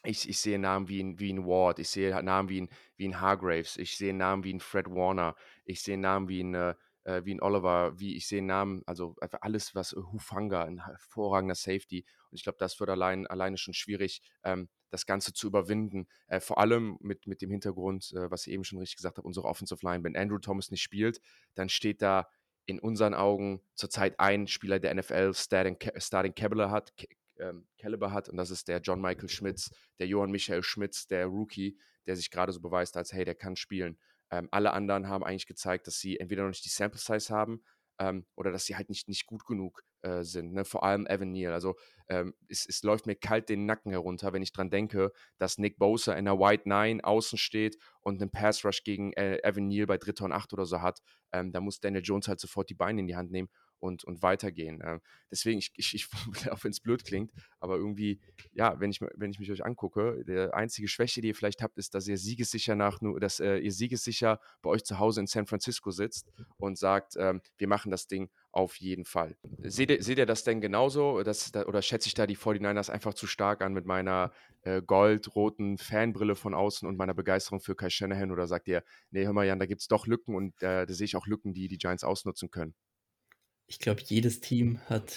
ich ich sehe Namen wie 'n wie 'n Ward, ich sehe Namen wie 'n wie 'n Hargreaves, ich sehe Namen wie 'n Fred Warner, ich sehe Namen wie 'n äh, äh, wie 'n Oliver, wie ich sehe Namen also einfach alles, was Hufanga, 'n hervorragender Safety. Und ich glaube, das wird allein alleine schon schwierig, ähm, das Ganze zu überwinden. Äh, vor allem mit mit dem Hintergrund, äh, was ihr eben schon richtig gesagt habt, unsere Offensive Line. Wenn Andrew Thomas nicht spielt, dann steht da in unseren Augen zurzeit ein Spieler, der NFL Starting Ca Starting Caliber hat ähm, Caliber hat und das ist der John Michael Schmitz, der Johann Michael Schmitz, der Rookie, der sich grade so beweist als: „Hey, der kann spielen.“ Ähm, alle anderen haben eigentlich gezeigt, dass sie entweder noch nicht die Sample Size haben, ähm, oder dass sie halt nicht nicht gut genug, äh, sind, ne? Vor allem Evan Neal. Also, ähm, es es läuft mir kalt den Nacken herunter, wenn ich dran denke, dass Nick Bosa in 'ner Wide Nine außen steht und 'nen Pass Rush gegen, äh, Evan Neal bei 3. und 8 oder so hat. Ähm, da muss Daniel Jones halt sofort die Beine in die Hand nehmen und und weitergehen. Ähm, deswegen, ich ich ich auch wenn's blöd klingt, aber irgendwie, ja, wenn ich wenn ich mich euch angucke, der einzige Schwäche, die ihr vielleicht habt, ist, dass ihr siegessicher nach nur dass, äh, ihr siegessicher bei euch zu Hause in San Francisco sitzt und sagt, ähm: „Wir machen das Ding auf jeden Fall.“ Seht ihr seht ihr das denn genauso, dass da oder schätze ich da die 49ers einfach zu stark an mit meiner, äh, goldroten Fanbrille von außen und meiner Begeisterung für Kyle Shanahan oder sagt ihr: „Ne, hör mal, Jan, da gibt's doch Lücken und, äh, da sehe ich auch Lücken, die die Giants ausnutzen können?“ Ich glaube, jedes Team hat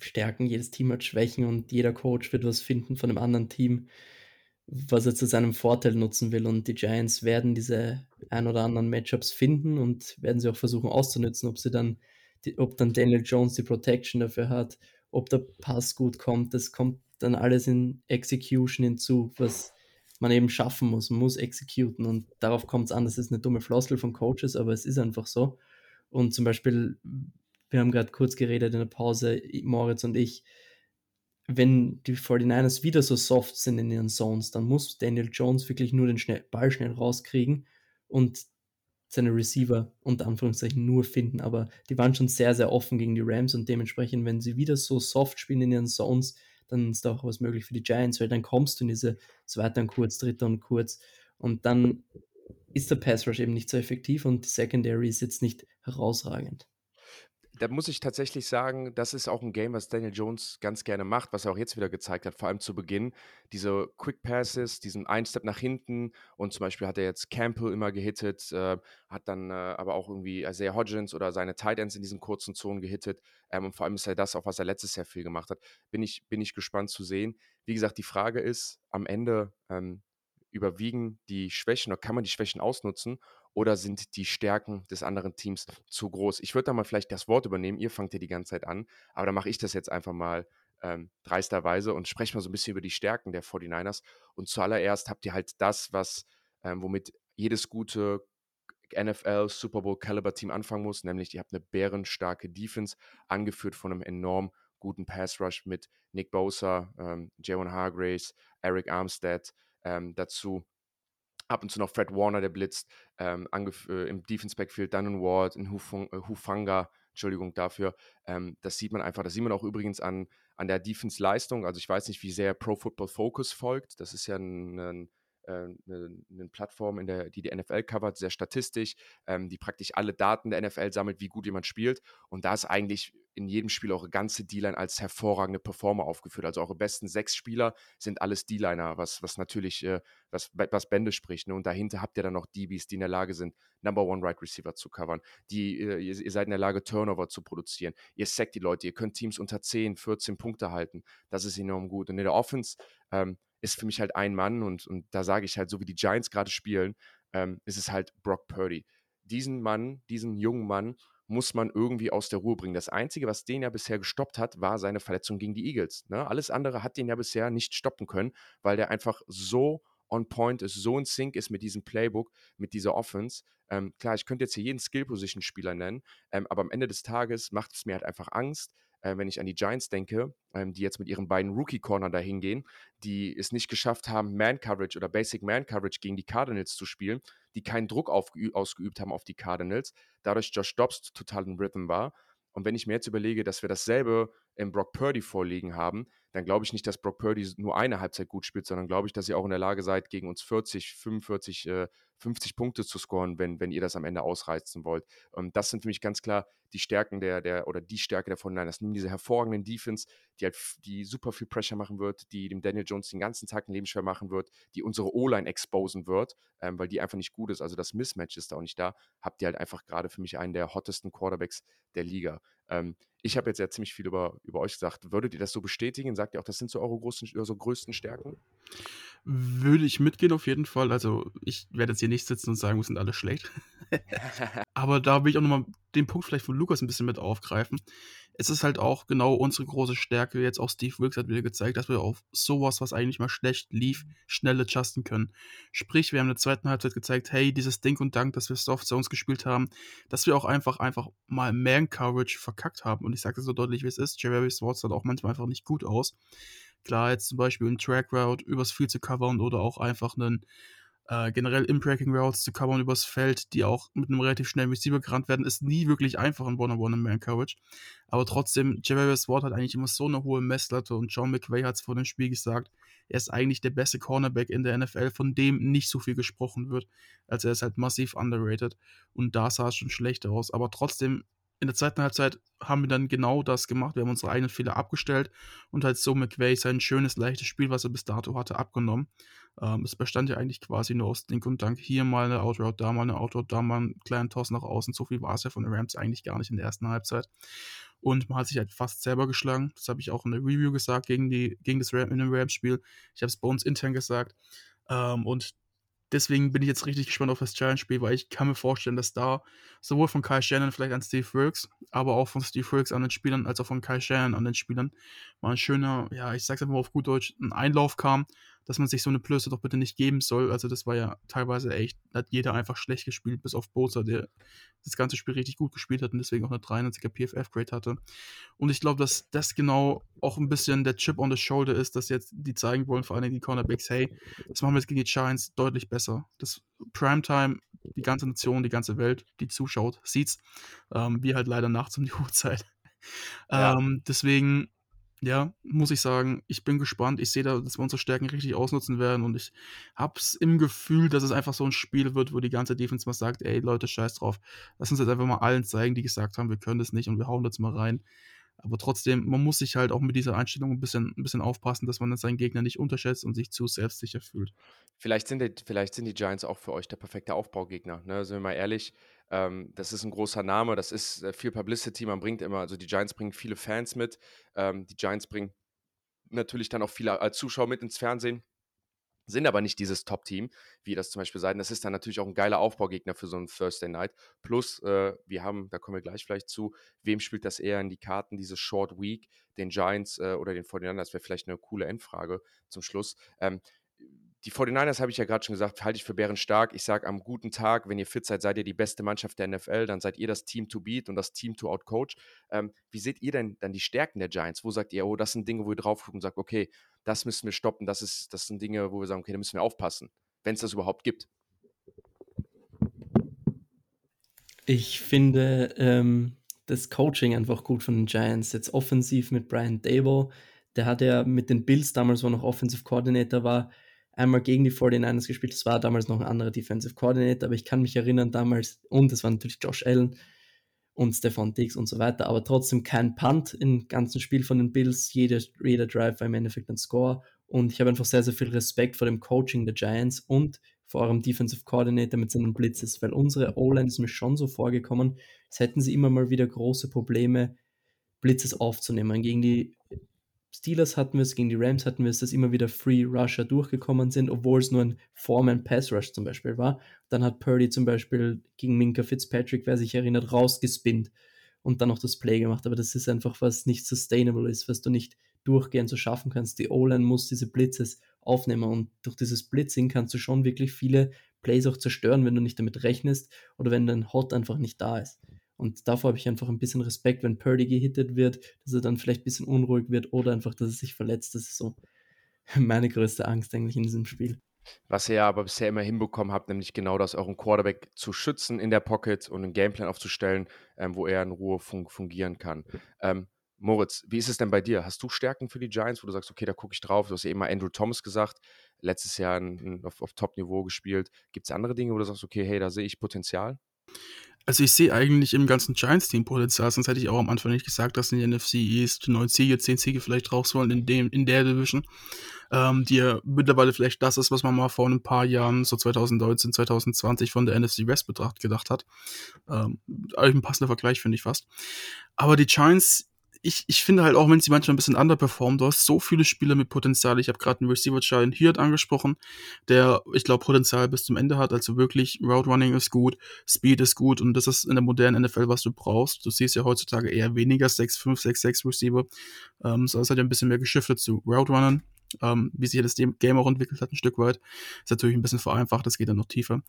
Stärken, jedes Team hat Schwächen und jeder Coach wird was finden von 'nem anderen Team, was er zu seinem Vorteil nutzen will. Und die Giants werden diese ein oder anderen Matchups finden und werden sie auch versuchen auszunützen. Ob sie dann ob dann Daniel Jones die Protection dafür hat, ob der Pass gut kommt, das kommt dann alles in Execution hinzu, was man eben schaffen muss. Man muss executen und darauf kommt's an. Das ist 'ne dumme Floskel von Coaches, aber es ist einfach so. Und zum Beispiel, wir haben grad kurz geredet in der Pause, Moritz und ich wenn die 49ers wieder so soft sind in ihren Zones, dann muss Daniel Jones wirklich nur den schnell Ball schnell rauskriegen und seine Receiver unter Anführungszeichen nur finden. Aber die waren schon sehr, sehr offen gegen die Rams und dementsprechend, wenn sie wieder so soft spielen in ihren Zones, dann ist da auch was möglich für die Giants, weil dann kommst du in diese 2. und kurz, 3. und kurz und dann ist der Pass Rush eben nicht so effektiv und die Secondary ist jetzt nicht herausragend. Da muss ich tatsächlich sagen, das ist auch 'n Game, was Daniel Jones ganz gerne macht, was er auch jetzt wieder gezeigt hat, vor allem zu Beginn. Diese Quick Passes, diesen einen Step nach hinten und zum Beispiel hat er jetzt Campbell immer gehittet, äh, hat dann, äh, aber auch irgendwie Isaiah Hodgins oder seine Tight Ends in diesen kurzen Zonen gehittet. Ähm, und vor allem ist ja das auch, was er letztes Jahr viel gemacht hat. Bin ich bin ich gespannt zu sehen. Wie gesagt, die Frage ist am Ende, ähm, überwiegen die Schwächen oder kann man die Schwächen ausnutzen oder sind die Stärken des anderen Teams zu groß? Ich würde da mal vielleicht das Wort übernehmen. Ihr fangt ja die ganze Zeit an, aber dann mache ich das jetzt einfach mal, ähm, dreisterweise und spreche mal so 'n bisschen über die Stärken der 49ers. Und zuallererst habt ihr halt das, was ähm, womit jedes gute NFL Super Bowl Caliber Team anfangen muss, nämlich ihr habt 'ne bärenstarke Defense, angeführt von 'nem enorm guten Pass Rush mit Nick Bosa, ähm, Javon Hargraves, Arik Armstead, ähm, dazu ab und zu noch Fred Warner, der blitzt, ähm, äh, im Defense Backfield dann 'n Ward, 'n Hufung äh, Hufanga, Entschuldigung dafür. Ähm, das sieht man einfach, das sieht man auch übrigens an, an der Defense-Leistung. Also ich weiß nicht, wie sehr Pro Football Focus folgt. Das ist ja ein, ein eine, äh, eine, Plattform, in der, die die NFL covert, sehr statistisch, ähm, die praktisch alle Daten der NFL sammelt, wie gut jemand spielt. Und da ist eigentlich in jedem Spiel eure ganze D-Line als hervorragende Performer aufgeführt. Also eure besten sechs Spieler sind alles D-Liner, was, was natürlich, äh, was, was Bände spricht. Ne? Und dahinter habt ihr dann noch DBs, die in der Lage sind, Number One Right Receiver zu covern. Die, äh, ihr, ihr, seid in der Lage, Turnover zu produzieren. Ihr sackt die Leute, ihr könnt Teams unter 10, 14 Punkte halten. Das ist enorm gut. Und in der Offense ähm, ist für mich halt ein Mann und, und da sage ich halt, so wie die Giants gerade spielen, ähm, ist es halt Brock Purdy. Diesen Mann, diesen jungen Mann muss man irgendwie aus der Ruhe bringen. Das Einzige, was den ja bisher gestoppt hat, war seine Verletzung gegen die Eagles. Ne? Alles andere hat den ja bisher nicht stoppen können, weil der einfach so on point ist, so in Sync ist mit diesem Playbook, mit dieser Offense. Ähm, klar, ich könnte jetzt hier jeden Skill-Position-Spieler nennen, ähm, aber am Ende des Tages macht es mir halt einfach Angst, äh, wenn ich an die Giants denke, ähm, die jetzt mit ihren beiden Rookie-Corner dahin gehen, die es nicht geschafft haben, Man-Coverage oder Basic Man-Coverage gegen die Cardinals zu spielen, die keinen Druck ausgeübt haben auf die Cardinals, dadurch Josh Dobbs total in Rhythm war. Und wenn ich mir jetzt überlege, dass wir dasselbe im Brock Purdy vorliegen haben, dann glaube ich nicht, dass Brock Purdy nur eine Halbzeit gut spielt, sondern glaube ich, dass ihr auch in der Lage seid, gegen uns 40, 45, äh, 50 Punkte zu scoren, wenn, wenn ihr das am Ende ausreizen wollt. Und das sind für mich ganz klar die Stärken der, der oder die Stärke der von Das nehmen diese hervorragenden Defense, die halt die super viel Pressure machen wird, die dem Daniel Jones den ganzen Tag ein Leben schwer machen wird, die unsere O-Line exposen wird, ähm, weil die einfach nicht gut ist. Also das Mismatch ist da auch nicht da. Habt ihr halt einfach gerade für mich einen der hottesten Quarterbacks der Liga. Ähm, ich habe jetzt ja ziemlich viel über, über euch gesagt. Würdet ihr das so bestätigen? Sagt ihr auch, das sind so eure großen, so größten Stärken? Würde ich mitgehen auf jeden Fall. Also ich werde jetzt hier nicht sitzen und sagen, wir sind alle schlecht. Aber da will ich auch nochmal den Punkt vielleicht von Lukas ein bisschen mit aufgreifen. Es ist halt auch genau unsere große Stärke. Jetzt auch Steve Wilkes hat wieder gezeigt, dass wir auf sowas, was eigentlich mal schlecht lief, schnell adjusten können. Sprich, wir haben in der zweiten Halbzeit gezeigt, hey, dieses Ding und Dank, dass wir Soft Zones gespielt haben, dass wir auch einfach, einfach mal Man Coverage verkackt haben. Und ich sage das so deutlich, wie es ist. Jerry Swartz sah auch manchmal einfach nicht gut aus. Klar, jetzt zum Beispiel einen Track Route übers Field zu covern oder auch einfach einen äh, generell Breaking Routes zu covern übers Feld, die auch mit einem relativ schnellen Receiver gerannt werden, ist nie wirklich einfach in One-on-One im Man-Coverage. Aber trotzdem, Javarius Ward hat eigentlich immer so eine hohe Messlatte und John McVay hat es vor dem Spiel gesagt, er ist eigentlich der beste Cornerback in der NFL, von dem nicht so viel gesprochen wird. Also er ist halt massiv underrated und da sah es schon schlecht aus. Aber trotzdem in der zweiten Halbzeit haben wir dann genau das gemacht. Wir haben unsere eigenen Fehler abgestellt und halt so McVay sein schönes, leichtes Spiel, was er bis dato hatte, abgenommen. Ähm, es bestand ja eigentlich quasi nur aus Dink und Dank. Hier mal eine Outroute, da mal eine Outroute, da mal einen kleinen Toss nach außen. So viel war es ja von den Rams eigentlich gar nicht in der ersten Halbzeit. Und man hat sich halt fast selber geschlagen. Das habe ich auch in der Review gesagt gegen, die, gegen das Ram, in dem Rams-Spiel. Ich habe es bei uns intern gesagt. Ähm, und deswegen bin ich jetzt richtig gespannt auf das Challenge-Spiel, weil ich kann mir vorstellen, dass da sowohl von Kai Shannon vielleicht an Steve Wilkes, aber auch von Steve Wilkes an den Spielern, als auch von Kai Shannon an den Spielern mal ein schöner, ja, ich sag's einfach mal auf gut Deutsch, ein Einlauf kam, dass man sich so eine Blöße doch bitte nicht geben soll. Also das war ja teilweise echt, hat jeder einfach schlecht gespielt, bis auf Boza, der das ganze Spiel richtig gut gespielt hat und deswegen auch eine 93er PFF-Grade hatte. Und ich glaube, dass das genau auch ein bisschen der Chip on the Shoulder ist, dass jetzt die zeigen wollen, vor allem die Cornerbacks, hey, das machen wir jetzt gegen die Giants deutlich besser. Das Primetime, die ganze Nation, die ganze Welt, die zuschaut, sieht's. Ähm, wir halt leider nachts um die Uhrzeit. Ja. Ähm, deswegen ja, muss ich sagen, ich bin gespannt. Ich sehe da, dass wir unsere Stärken richtig ausnutzen werden und ich hab's im Gefühl, dass es einfach so ein Spiel wird, wo die ganze Defense mal sagt, ey Leute, scheiß drauf. Lass uns jetzt einfach mal allen zeigen, die gesagt haben, wir können das nicht und wir hauen das mal rein. Aber trotzdem, man muss sich halt auch mit dieser Einstellung ein bisschen, ein bisschen aufpassen, dass man seinen Gegner nicht unterschätzt und sich zu selbstsicher fühlt. Vielleicht sind die, vielleicht sind die Giants auch für euch der perfekte Aufbaugegner. Ne? Sind wir mal ehrlich, ähm, das ist ein großer Name, das ist äh, viel Publicity, man bringt immer, also die Giants bringen viele Fans mit, ähm, die Giants bringen natürlich dann auch viele als Zuschauer mit ins Fernsehen, sind aber nicht dieses Top-Team, wie das zum Beispiel sein. Das ist dann natürlich auch ein geiler Aufbaugegner für so einen Thursday Night. Plus, äh, wir haben, da kommen wir gleich vielleicht zu, wem spielt das eher in die Karten, diese Short Week, den Giants äh, oder den 49ers? Das wäre vielleicht eine coole Endfrage zum Schluss. Ähm, die 49ers habe ich ja gerade schon gesagt, halte ich für bärenstark. Ich sage, am guten Tag, wenn ihr fit seid, seid ihr die beste Mannschaft der NFL, dann seid ihr das Team to beat und das Team to outcoach. Ähm, wie seht ihr denn dann die Stärken der Giants? Wo sagt ihr, oh, das sind Dinge, wo ihr drauf guckt und sagt, okay, das müssen wir stoppen, das, ist, das sind Dinge, wo wir sagen, okay, da müssen wir aufpassen, wenn es das überhaupt gibt? Ich finde, ähm, das Coaching einfach gut von den Giants. Jetzt offensiv mit Brian Dable, der hat ja mit den Bills damals, wo er noch Offensive Coordinator war, einmal gegen die 49ers gespielt. Das war damals noch ein anderer Defensive Coordinator, aber ich kann mich erinnern damals, und das war natürlich Josh Allen und Stefan Diggs und so weiter, aber trotzdem kein Punt im ganzen Spiel von den Bills. Jeder, jeder Drive war im Endeffekt ein Score und ich habe einfach sehr, sehr viel Respekt vor dem Coaching der Giants und vor eurem Defensive Coordinator mit seinen Blitzes, weil unsere O-Line ist mir schon so vorgekommen, als hätten sie immer mal wieder große Probleme, Blitzes aufzunehmen. Gegen die Steelers hatten wir es, gegen die Rams hatten wir es, dass immer wieder Free Rusher durchgekommen sind, obwohl es nur ein Foreman Pass Rush zum Beispiel war. Dann hat Purdy zum Beispiel gegen Minka Fitzpatrick, wer sich erinnert, rausgespinnt und dann noch das Play gemacht. Aber das ist einfach was nicht sustainable ist, was du nicht durchgehend so schaffen kannst. Die O-Line muss diese Blitzes aufnehmen und durch dieses Blitzing kannst du schon wirklich viele Plays auch zerstören, wenn du nicht damit rechnest oder wenn dein Hot einfach nicht da ist. Und davor habe ich einfach ein bisschen Respekt, wenn Purdy gehittet wird, dass er dann vielleicht ein bisschen unruhig wird oder einfach, dass er sich verletzt. Das ist so meine größte Angst eigentlich in diesem Spiel. Was ihr ja aber bisher immer hinbekommen habt, nämlich genau das, euren Quarterback zu schützen in der Pocket und einen Gameplan aufzustellen, ähm, wo er in Ruhe fun fungieren kann. Ähm, Moritz, wie ist es denn bei dir? Hast du Stärken für die Giants, wo du sagst, okay, da gucke ich drauf? Du hast ja eben mal Andrew Thomas gesagt, letztes Jahr in, in, auf, auf Top-Niveau gespielt. Gibt es andere Dinge, wo du sagst, okay, hey, da sehe ich Potenzial? Also ich sehe eigentlich im ganzen Giants-Team Potenzial, sonst hätte ich auch am Anfang nicht gesagt, dass in der NFC East neun Siege, zehn Siege vielleicht raus wollen in, dem, in der Division, ähm, die ja mittlerweile vielleicht das ist, was man mal vor ein paar Jahren, so 2019, 2020 von der NFC West betrachtet gedacht hat. Ähm, ein passender Vergleich, finde ich fast. Aber die Giants ich, ich finde halt auch, wenn sie manchmal ein bisschen underperformen, du hast so viele Spieler mit Potenzial. Ich habe gerade einen Receiver Child Hirt angesprochen, der, ich glaube, Potenzial bis zum Ende hat. Also wirklich, Route Running ist gut, Speed ist gut und das ist in der modernen NFL, was du brauchst. Du siehst ja heutzutage eher weniger 6-5, 6-6 Receiver. Ähm, so ist halt ein bisschen mehr geschiftet zu Route Runnern. Ähm, wie sich das Game auch entwickelt hat, ein Stück weit. Ist natürlich ein bisschen vereinfacht, das geht dann noch tiefer.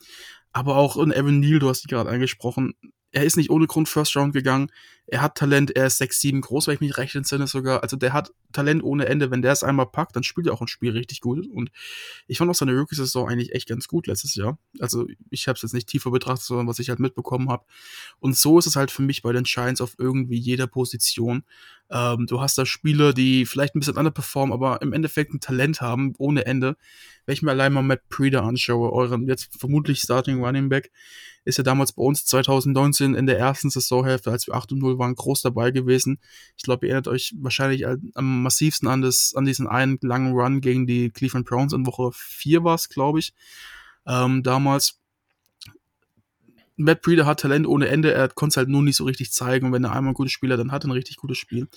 Aber auch in Evan Neal, du hast dich gerade angesprochen, er ist nicht ohne Grund First Round gegangen. Er hat Talent, er ist 6, 7 groß, weil ich mich recht entsinne sogar. Also der hat Talent ohne Ende. Wenn der es einmal packt, dann spielt er auch ein Spiel richtig gut. Und ich fand auch seine Rookie-Saison eigentlich echt ganz gut letztes Jahr. Also ich habe es jetzt nicht tiefer betrachtet, sondern was ich halt mitbekommen habe. Und so ist es halt für mich bei den Giants auf irgendwie jeder Position. Ähm, du hast da Spieler, die vielleicht ein bisschen underperformen, aber im Endeffekt ein Talent haben, ohne Ende. Wenn ich mir allein mal Matt Preda anschaue, euren jetzt vermutlich Starting Running Back, ist ja damals bei uns 2019 in der ersten Saisonhälfte, als wir 8 und 0 waren, groß dabei gewesen. Ich glaube, ihr erinnert euch wahrscheinlich am massivsten an, das, an diesen einen langen Run gegen die Cleveland Browns in Woche 4 war es, glaube ich. Ähm, damals. Matt Breeder hat Talent ohne Ende, er konnte es halt nur nicht so richtig zeigen. Und wenn er einmal ein gutes Spiel hat, dann hat er ein richtig gutes Spiel.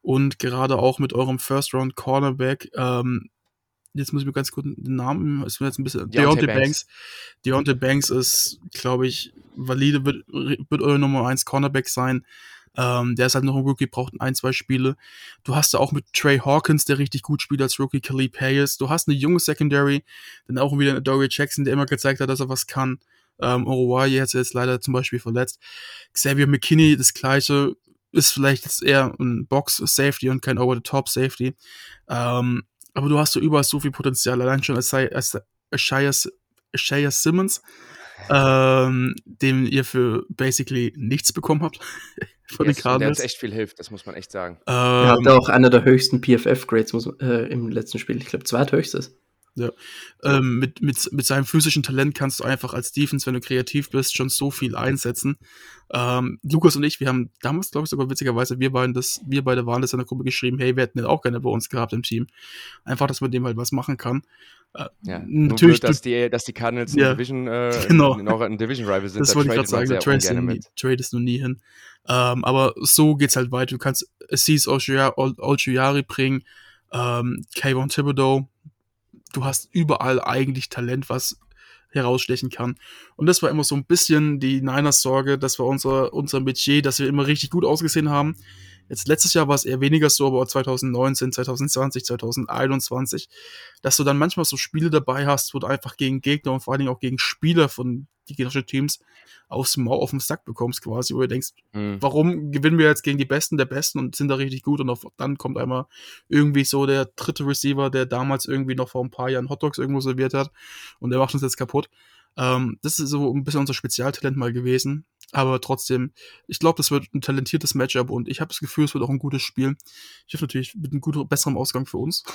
Und gerade auch mit eurem First Round Cornerback, ähm, jetzt muss ich mir ganz kurz den Namen, es wird jetzt ein bisschen, Deontay, Banks. Banks. Deontay Banks ist, glaube ich, valide, wird, wird eure Nummer 1 Cornerback sein. Ähm, der ist halt noch ein Rookie, braucht ein, zwei Spiele. Du hast da auch mit Trey Hawkins, der richtig gut spielt als Rookie, Khalib Hayes. Du hast eine junge Secondary, dann auch wieder Dory Jackson, der immer gezeigt hat, dass er was kann. Ähm, hat jetzt leider zum Beispiel verletzt. Xavier McKinney, das gleiche, ist vielleicht jetzt eher ein Box-Safety und kein Over-the-Top-Safety. Ähm, aber du hast so überall so viel Potenzial, allein schon Shia Simmons, ähm, dem ihr für basically nichts bekommen habt. von yes, den Cardinals. Der uns echt viel hilft, das muss man echt sagen. Ähm, er hatte auch einer der höchsten PFF-Grades äh, im letzten Spiel. Ich glaube, zweithöchstes. Ja. Ähm, mit, mit, mit seinem physischen Talent kannst du einfach als Defense, wenn du kreativ bist, schon so viel einsetzen. Ähm, Lukas und ich, wir haben damals, glaube ich, sogar witzigerweise, wir beiden das, wir beide waren das in der Gruppe geschrieben, hey, wir hätten den auch gerne bei uns gehabt im Team. Einfach, dass man dem halt was machen kann. Äh, ja, natürlich, blöd, dass die, dass die Cardinals ja, Division, äh, genau. in, in Division Rival sind. Das wollte ich gerade sagen, da tradest, nie, tradest du nie hin. Ähm, aber so geht's halt weiter. Du kannst Assis Olchuyari bringen, ähm, Kayvon Thibodeau, du hast überall eigentlich Talent, was herausstechen kann. Und das war immer so ein bisschen die Niners Sorge, das war unser, unser Metier, dass wir immer richtig gut ausgesehen haben. Jetzt letztes Jahr war es eher weniger so, aber 2019, 2020, 2021, dass du dann manchmal so Spiele dabei hast, wo du einfach gegen Gegner und vor allen Dingen auch gegen Spieler von die gegnerischen Teams aufs Maul auf den Sack bekommst quasi, wo du denkst, mhm. warum gewinnen wir jetzt gegen die Besten der Besten und sind da richtig gut und auf, dann kommt einmal irgendwie so der dritte Receiver, der damals irgendwie noch vor ein paar Jahren Hotdogs irgendwo serviert hat und der macht uns jetzt kaputt. Ähm, das ist so ein bisschen unser Spezialtalent mal gewesen. Aber trotzdem, ich glaube, das wird ein talentiertes Matchup und ich habe das Gefühl, es wird auch ein gutes Spiel. Ich hoffe natürlich mit einem guten, besseren Ausgang für uns.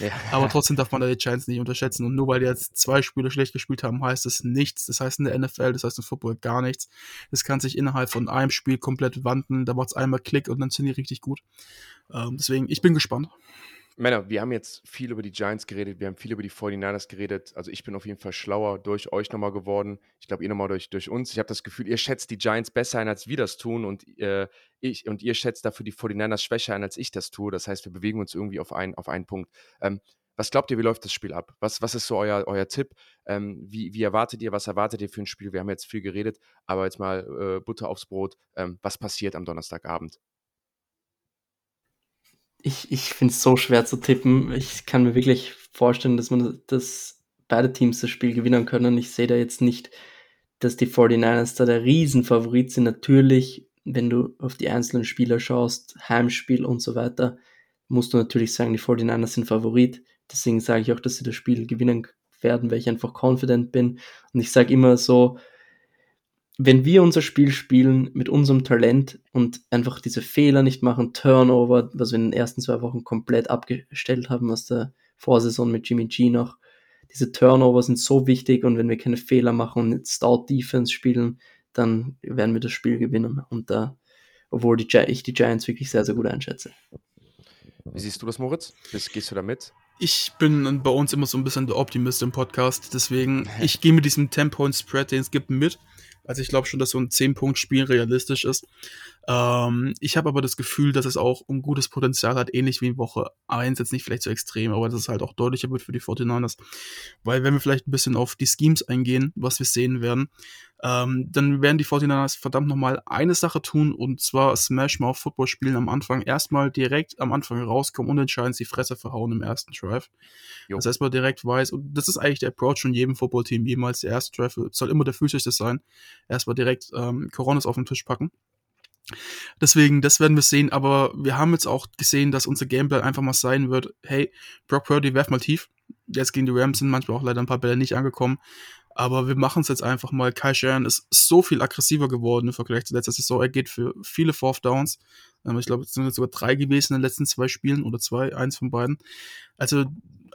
Ja. Aber trotzdem darf man da die Giants nicht unterschätzen. Und nur weil die jetzt zwei Spiele schlecht gespielt haben, heißt das nichts. Das heißt in der NFL, das heißt im Football gar nichts. Das kann sich innerhalb von einem Spiel komplett wandern. Da macht es einmal Klick und dann sind die richtig gut. Ähm, deswegen, ich bin gespannt. Männer, wir haben jetzt viel über die Giants geredet, wir haben viel über die 49ers geredet. Also ich bin auf jeden Fall schlauer durch euch nochmal geworden. Ich glaube, ihr nochmal durch, durch uns. Ich habe das Gefühl, ihr schätzt die Giants besser ein, als wir das tun und, äh, ich, und ihr schätzt dafür die 49ers schwächer ein, als ich das tue. Das heißt, wir bewegen uns irgendwie auf, ein, auf einen Punkt. Ähm, was glaubt ihr, wie läuft das Spiel ab? Was, was ist so euer, euer Tipp? Ähm, wie, wie erwartet ihr, was erwartet ihr für ein Spiel? Wir haben jetzt viel geredet, aber jetzt mal äh, Butter aufs Brot. Ähm, was passiert am Donnerstagabend? Ich, ich finde es so schwer zu tippen. Ich kann mir wirklich vorstellen, dass man dass beide Teams das Spiel gewinnen können. Ich sehe da jetzt nicht, dass die 49ers da der Riesenfavorit sind. Natürlich, wenn du auf die einzelnen Spieler schaust, Heimspiel und so weiter, musst du natürlich sagen, die 49ers sind Favorit. Deswegen sage ich auch, dass sie das Spiel gewinnen werden, weil ich einfach confident bin. Und ich sage immer so, wenn wir unser Spiel spielen mit unserem Talent und einfach diese Fehler nicht machen, Turnover, was wir in den ersten zwei Wochen komplett abgestellt haben aus der Vorsaison mit Jimmy G noch, diese Turnover sind so wichtig und wenn wir keine Fehler machen und Stout Defense spielen, dann werden wir das Spiel gewinnen. Und da, obwohl die, ich die Giants wirklich sehr, sehr gut einschätze. Wie siehst du das, Moritz? Gehst du da mit? Ich bin bei uns immer so ein bisschen der Optimist im Podcast, deswegen ich gehe mit diesem 10-Point-Spread, den es gibt, mit. Also ich glaube schon, dass so ein 10-Punkt-Spiel realistisch ist. Ähm, ich habe aber das Gefühl, dass es auch ein gutes Potenzial hat, ähnlich wie in Woche 1, jetzt nicht vielleicht so extrem, aber dass es halt auch deutlicher wird für die 49ers. Weil wenn wir vielleicht ein bisschen auf die Schemes eingehen, was wir sehen werden, ähm, dann werden die 49ers verdammt nochmal eine Sache tun und zwar Smash Mouth Football spielen am Anfang. Erstmal direkt am Anfang rauskommen und entscheidend die Fresse verhauen im ersten Drive. Jo. Das heißt, man direkt weiß, und das ist eigentlich der Approach von jedem Footballteam jemals. Der erste Drive soll immer der physischste sein. Erstmal direkt ähm, Coronas auf den Tisch packen. Deswegen, das werden wir sehen, aber wir haben jetzt auch gesehen, dass unser Gameplay einfach mal sein wird, hey, Brock Purdy, werf mal tief. Jetzt gegen die Rams sind manchmal auch leider ein paar Bälle nicht angekommen. Aber wir machen es jetzt einfach mal. Kai Sharon ist so viel aggressiver geworden im Vergleich zu letzter Saison. Er geht für viele Fourth Downs. Ähm, ich glaube, es sind jetzt sogar drei gewesen in den letzten zwei Spielen oder zwei, eins von beiden. Also,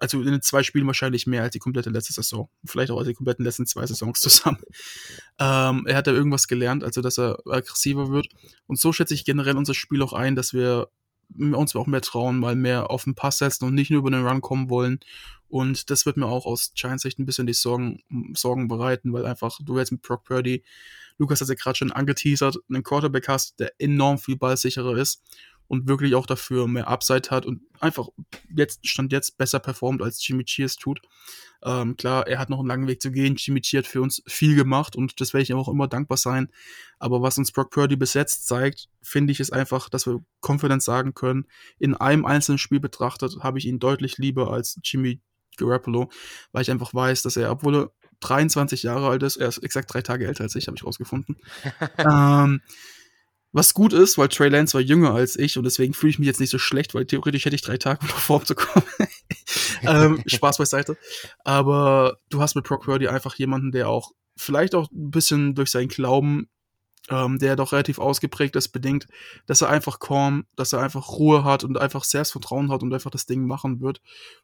also in zwei Spielen wahrscheinlich mehr als die komplette letzte Saison. Vielleicht auch als die kompletten letzten zwei Saisons zusammen. Ähm, er hat da irgendwas gelernt, also dass er aggressiver wird. Und so schätze ich generell unser Spiel auch ein, dass wir uns auch mehr trauen, mal mehr auf den Pass setzen und nicht nur über den Run kommen wollen. Und das wird mir auch aus Giants Sicht ein bisschen die Sorgen, Sorgen bereiten, weil einfach du jetzt mit Brock Purdy, Lukas hat ja gerade schon angeteasert, einen Quarterback hast, der enorm viel ballsicherer ist und wirklich auch dafür mehr Upside hat und einfach jetzt, stand jetzt besser performt als Jimmy es tut. Ähm, klar, er hat noch einen langen Weg zu gehen. Jimmy G hat für uns viel gemacht und das werde ich ihm auch immer dankbar sein. Aber was uns Brock Purdy bis jetzt zeigt, finde ich, ist einfach, dass wir confident sagen können, in einem einzelnen Spiel betrachtet habe ich ihn deutlich lieber als Jimmy Garoppolo, weil ich einfach weiß, dass er, obwohl er 23 Jahre alt ist, er ist exakt drei Tage älter als ich, habe ich rausgefunden. ähm, was gut ist, weil Trey Lance war jünger als ich und deswegen fühle ich mich jetzt nicht so schlecht, weil theoretisch hätte ich drei Tage, um nach Form zu kommen. ähm, Spaß beiseite. Aber du hast mit Brock Purdy einfach jemanden, der auch vielleicht auch ein bisschen durch seinen Glauben, ähm, der doch relativ ausgeprägt ist, bedingt, dass er einfach calm, dass er einfach Ruhe hat und einfach Selbstvertrauen hat und einfach das Ding machen wird.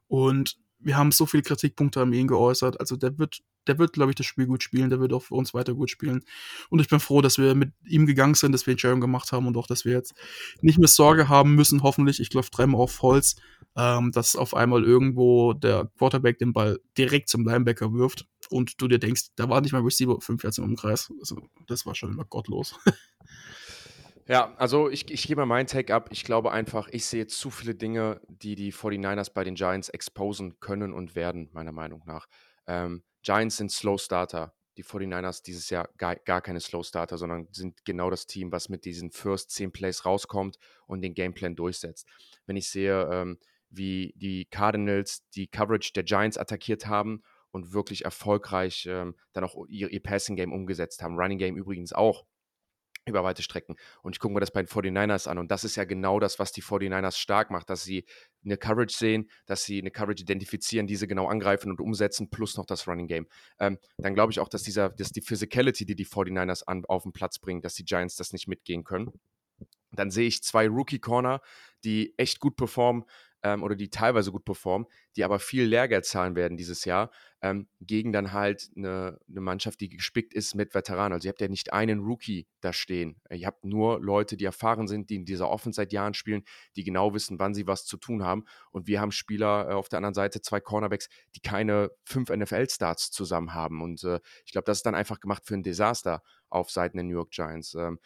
Und wir haben so viele Kritikpunkte an ihn geäußert. Also der wird, der wird, glaube ich, das Spiel gut spielen, der wird auch für uns weiter gut spielen. Und ich bin froh, dass wir mit ihm gegangen sind, dass wir Entscheidungen gemacht haben und auch, dass wir jetzt nicht mehr Sorge haben müssen, hoffentlich, ich glaube dreimal auf Holz, ähm, dass auf einmal irgendwo der Quarterback den Ball direkt zum Linebacker wirft und du dir denkst, da war nicht mal Receiver 5 Yards im Kreis. Also das war schon immer gottlos. Ja, also ich, ich gebe mal meinen Take ab. Ich glaube einfach, ich sehe zu viele Dinge, die die 49ers bei den Giants exposen können und werden, meiner Meinung nach. Ähm, Giants sind Slow Starter. Die 49ers dieses Jahr gar, gar keine Slow Starter, sondern sind genau das Team, was mit diesen First 10 Plays rauskommt und den Gameplan durchsetzt. Wenn ich sehe, ähm, wie die Cardinals die Coverage der Giants attackiert haben und wirklich erfolgreich ähm, dann auch ihr, ihr Passing Game umgesetzt haben, Running Game übrigens auch, über weite Strecken. Und ich gucke mir das bei den 49ers an. Und das ist ja genau das, was die 49ers stark macht, dass sie eine Coverage sehen, dass sie eine Coverage identifizieren, diese genau angreifen und umsetzen, plus noch das Running Game. Ähm, dann glaube ich auch, dass, dieser, dass die Physicality, die die 49ers an, auf den Platz bringen, dass die Giants das nicht mitgehen können. Dann sehe ich zwei Rookie-Corner, die echt gut performen ähm, oder die teilweise gut performen, die aber viel Lehrgeld zahlen werden dieses Jahr, ähm, gegen dann halt eine, eine, Mannschaft, die gespickt ist mit Veteranen. Also ihr habt ja nicht einen Rookie da stehen. Ihr habt nur Leute, die erfahren sind, die in dieser Offense seit Jahren spielen, die genau wissen, wann sie was zu tun haben. Und wir haben Spieler äh, auf der anderen Seite, zwei Cornerbacks, die keine fünf NFL-Starts zusammen haben. Und äh, ich glaube, das ist dann einfach gemacht für ein Desaster auf Seiten der New York Giants. Ähm,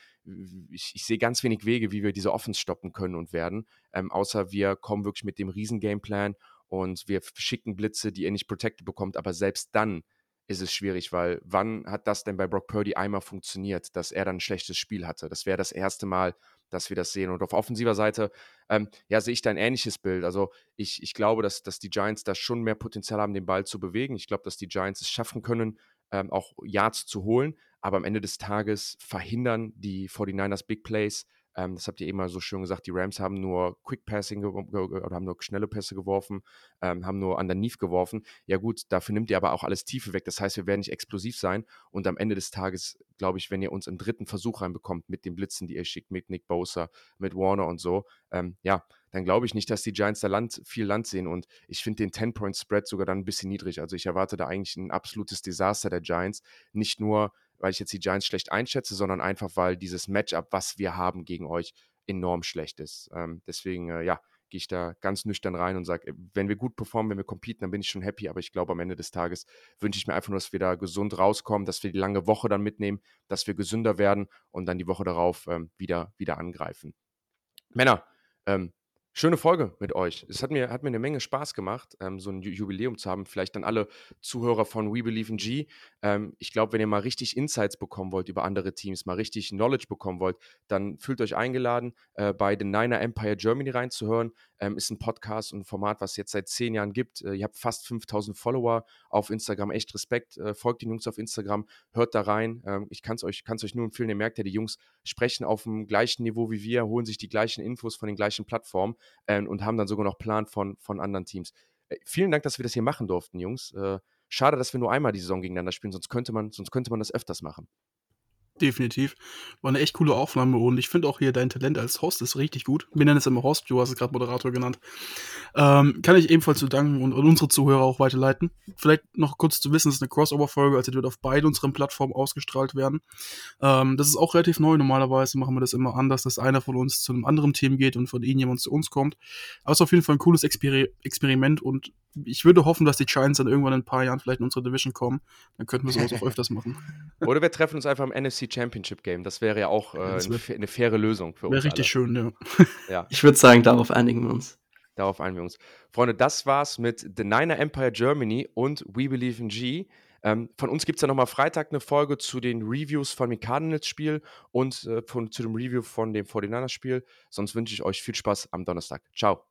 ich, ich sehe ganz wenig Wege, wie wir diese Offense stoppen können und werden, ähm, außer wir kommen wirklich mit dem riesen Gameplan und wir schicken Blitze, die ihr nicht protected bekommt, aber selbst dann ist es schwierig, weil wann hat das denn bei Brock Purdy einmal funktioniert, dass er dann ein schlechtes Spiel hatte? Das wäre das erste Mal, dass wir das sehen. Und auf offensiver Seite, ähm, ja, sehe ich da ein ähnliches Bild. Also ich, ich glaube, dass, dass die Giants da schon mehr Potenzial haben, den Ball zu bewegen. Ich glaube, dass die Giants es schaffen können, ähm, auch Yards zu holen. Aber am Ende des Tages verhindern die 49ers Big Plays. Ähm, das habt ihr eben mal so schön gesagt. Die Rams haben nur Quick Passing oder haben nur schnelle Pässe geworfen, ähm, haben nur underneath geworfen. Ja, gut, dafür nimmt ihr aber auch alles Tiefe weg. Das heißt, wir werden nicht explosiv sein. Und am Ende des Tages, glaube ich, wenn ihr uns im dritten Versuch reinbekommt mit den Blitzen, die ihr schickt, mit Nick Bosa, mit Warner und so, ähm, ja, dann glaube ich nicht, dass die Giants da Land, viel Land sehen. Und ich finde den 10-Point-Spread sogar dann ein bisschen niedrig. Also ich erwarte da eigentlich ein absolutes Desaster der Giants. Nicht nur, weil ich jetzt die Giants schlecht einschätze, sondern einfach, weil dieses Matchup, was wir haben gegen euch, enorm schlecht ist. Ähm, deswegen, äh, ja, gehe ich da ganz nüchtern rein und sage, wenn wir gut performen, wenn wir competen, dann bin ich schon happy. Aber ich glaube, am Ende des Tages wünsche ich mir einfach nur, dass wir da gesund rauskommen, dass wir die lange Woche dann mitnehmen, dass wir gesünder werden und dann die Woche darauf ähm, wieder, wieder angreifen. Männer, ähm, Schöne Folge mit euch. Es hat mir, hat mir eine Menge Spaß gemacht, ähm, so ein Jubiläum zu haben. Vielleicht dann alle Zuhörer von We Believe in G. Ähm, ich glaube, wenn ihr mal richtig Insights bekommen wollt über andere Teams, mal richtig Knowledge bekommen wollt, dann fühlt euch eingeladen, äh, bei The Niner Empire Germany reinzuhören. Ähm, ist ein Podcast und ein Format, was es jetzt seit zehn Jahren gibt. Äh, ihr habt fast 5000 Follower auf Instagram. Echt Respekt. Äh, folgt den Jungs auf Instagram, hört da rein. Ähm, ich kann es euch, euch nur empfehlen. Ihr merkt ja, die Jungs sprechen auf dem gleichen Niveau wie wir, holen sich die gleichen Infos von den gleichen Plattformen äh, und haben dann sogar noch Plan von, von anderen Teams. Äh, vielen Dank, dass wir das hier machen durften, Jungs. Äh, schade, dass wir nur einmal die Saison gegeneinander spielen, sonst könnte man, sonst könnte man das öfters machen. Definitiv. War eine echt coole Aufnahme und ich finde auch hier dein Talent als Host ist richtig gut. Wir nennen es immer Host, du hast es gerade Moderator genannt. Ähm, kann ich ebenfalls zu danken und, und, unsere Zuhörer auch weiterleiten. Vielleicht noch kurz zu wissen, es ist eine Crossover-Folge, also die wird auf beiden unseren Plattformen ausgestrahlt werden. Ähm, das ist auch relativ neu. Normalerweise machen wir das immer anders, dass einer von uns zu einem anderen Team geht und von ihnen jemand zu uns kommt. Aber es ist auf jeden Fall ein cooles Exper Experiment und ich würde hoffen, dass die Giants dann irgendwann in ein paar Jahren vielleicht in unsere Division kommen. Dann könnten wir sowas auch öfters machen. Oder wir treffen uns einfach im NFC Championship Game. Das wäre ja auch äh, eine, eine, faire Lösung für uns. Wäre richtig schön, ja. ja. Ich würde sagen, darauf einigen wir uns. Darauf einigen wir uns. Freunde, das war's mit The Niner Empire Germany und We Believe in G. Ähm, von uns gibt es ja nochmal Freitag eine Folge zu den Reviews von dem Cardinals-Spiel und äh, von, zu dem Review von dem 49ers-Spiel. Sonst wünsche ich euch viel Spaß am Donnerstag. Ciao.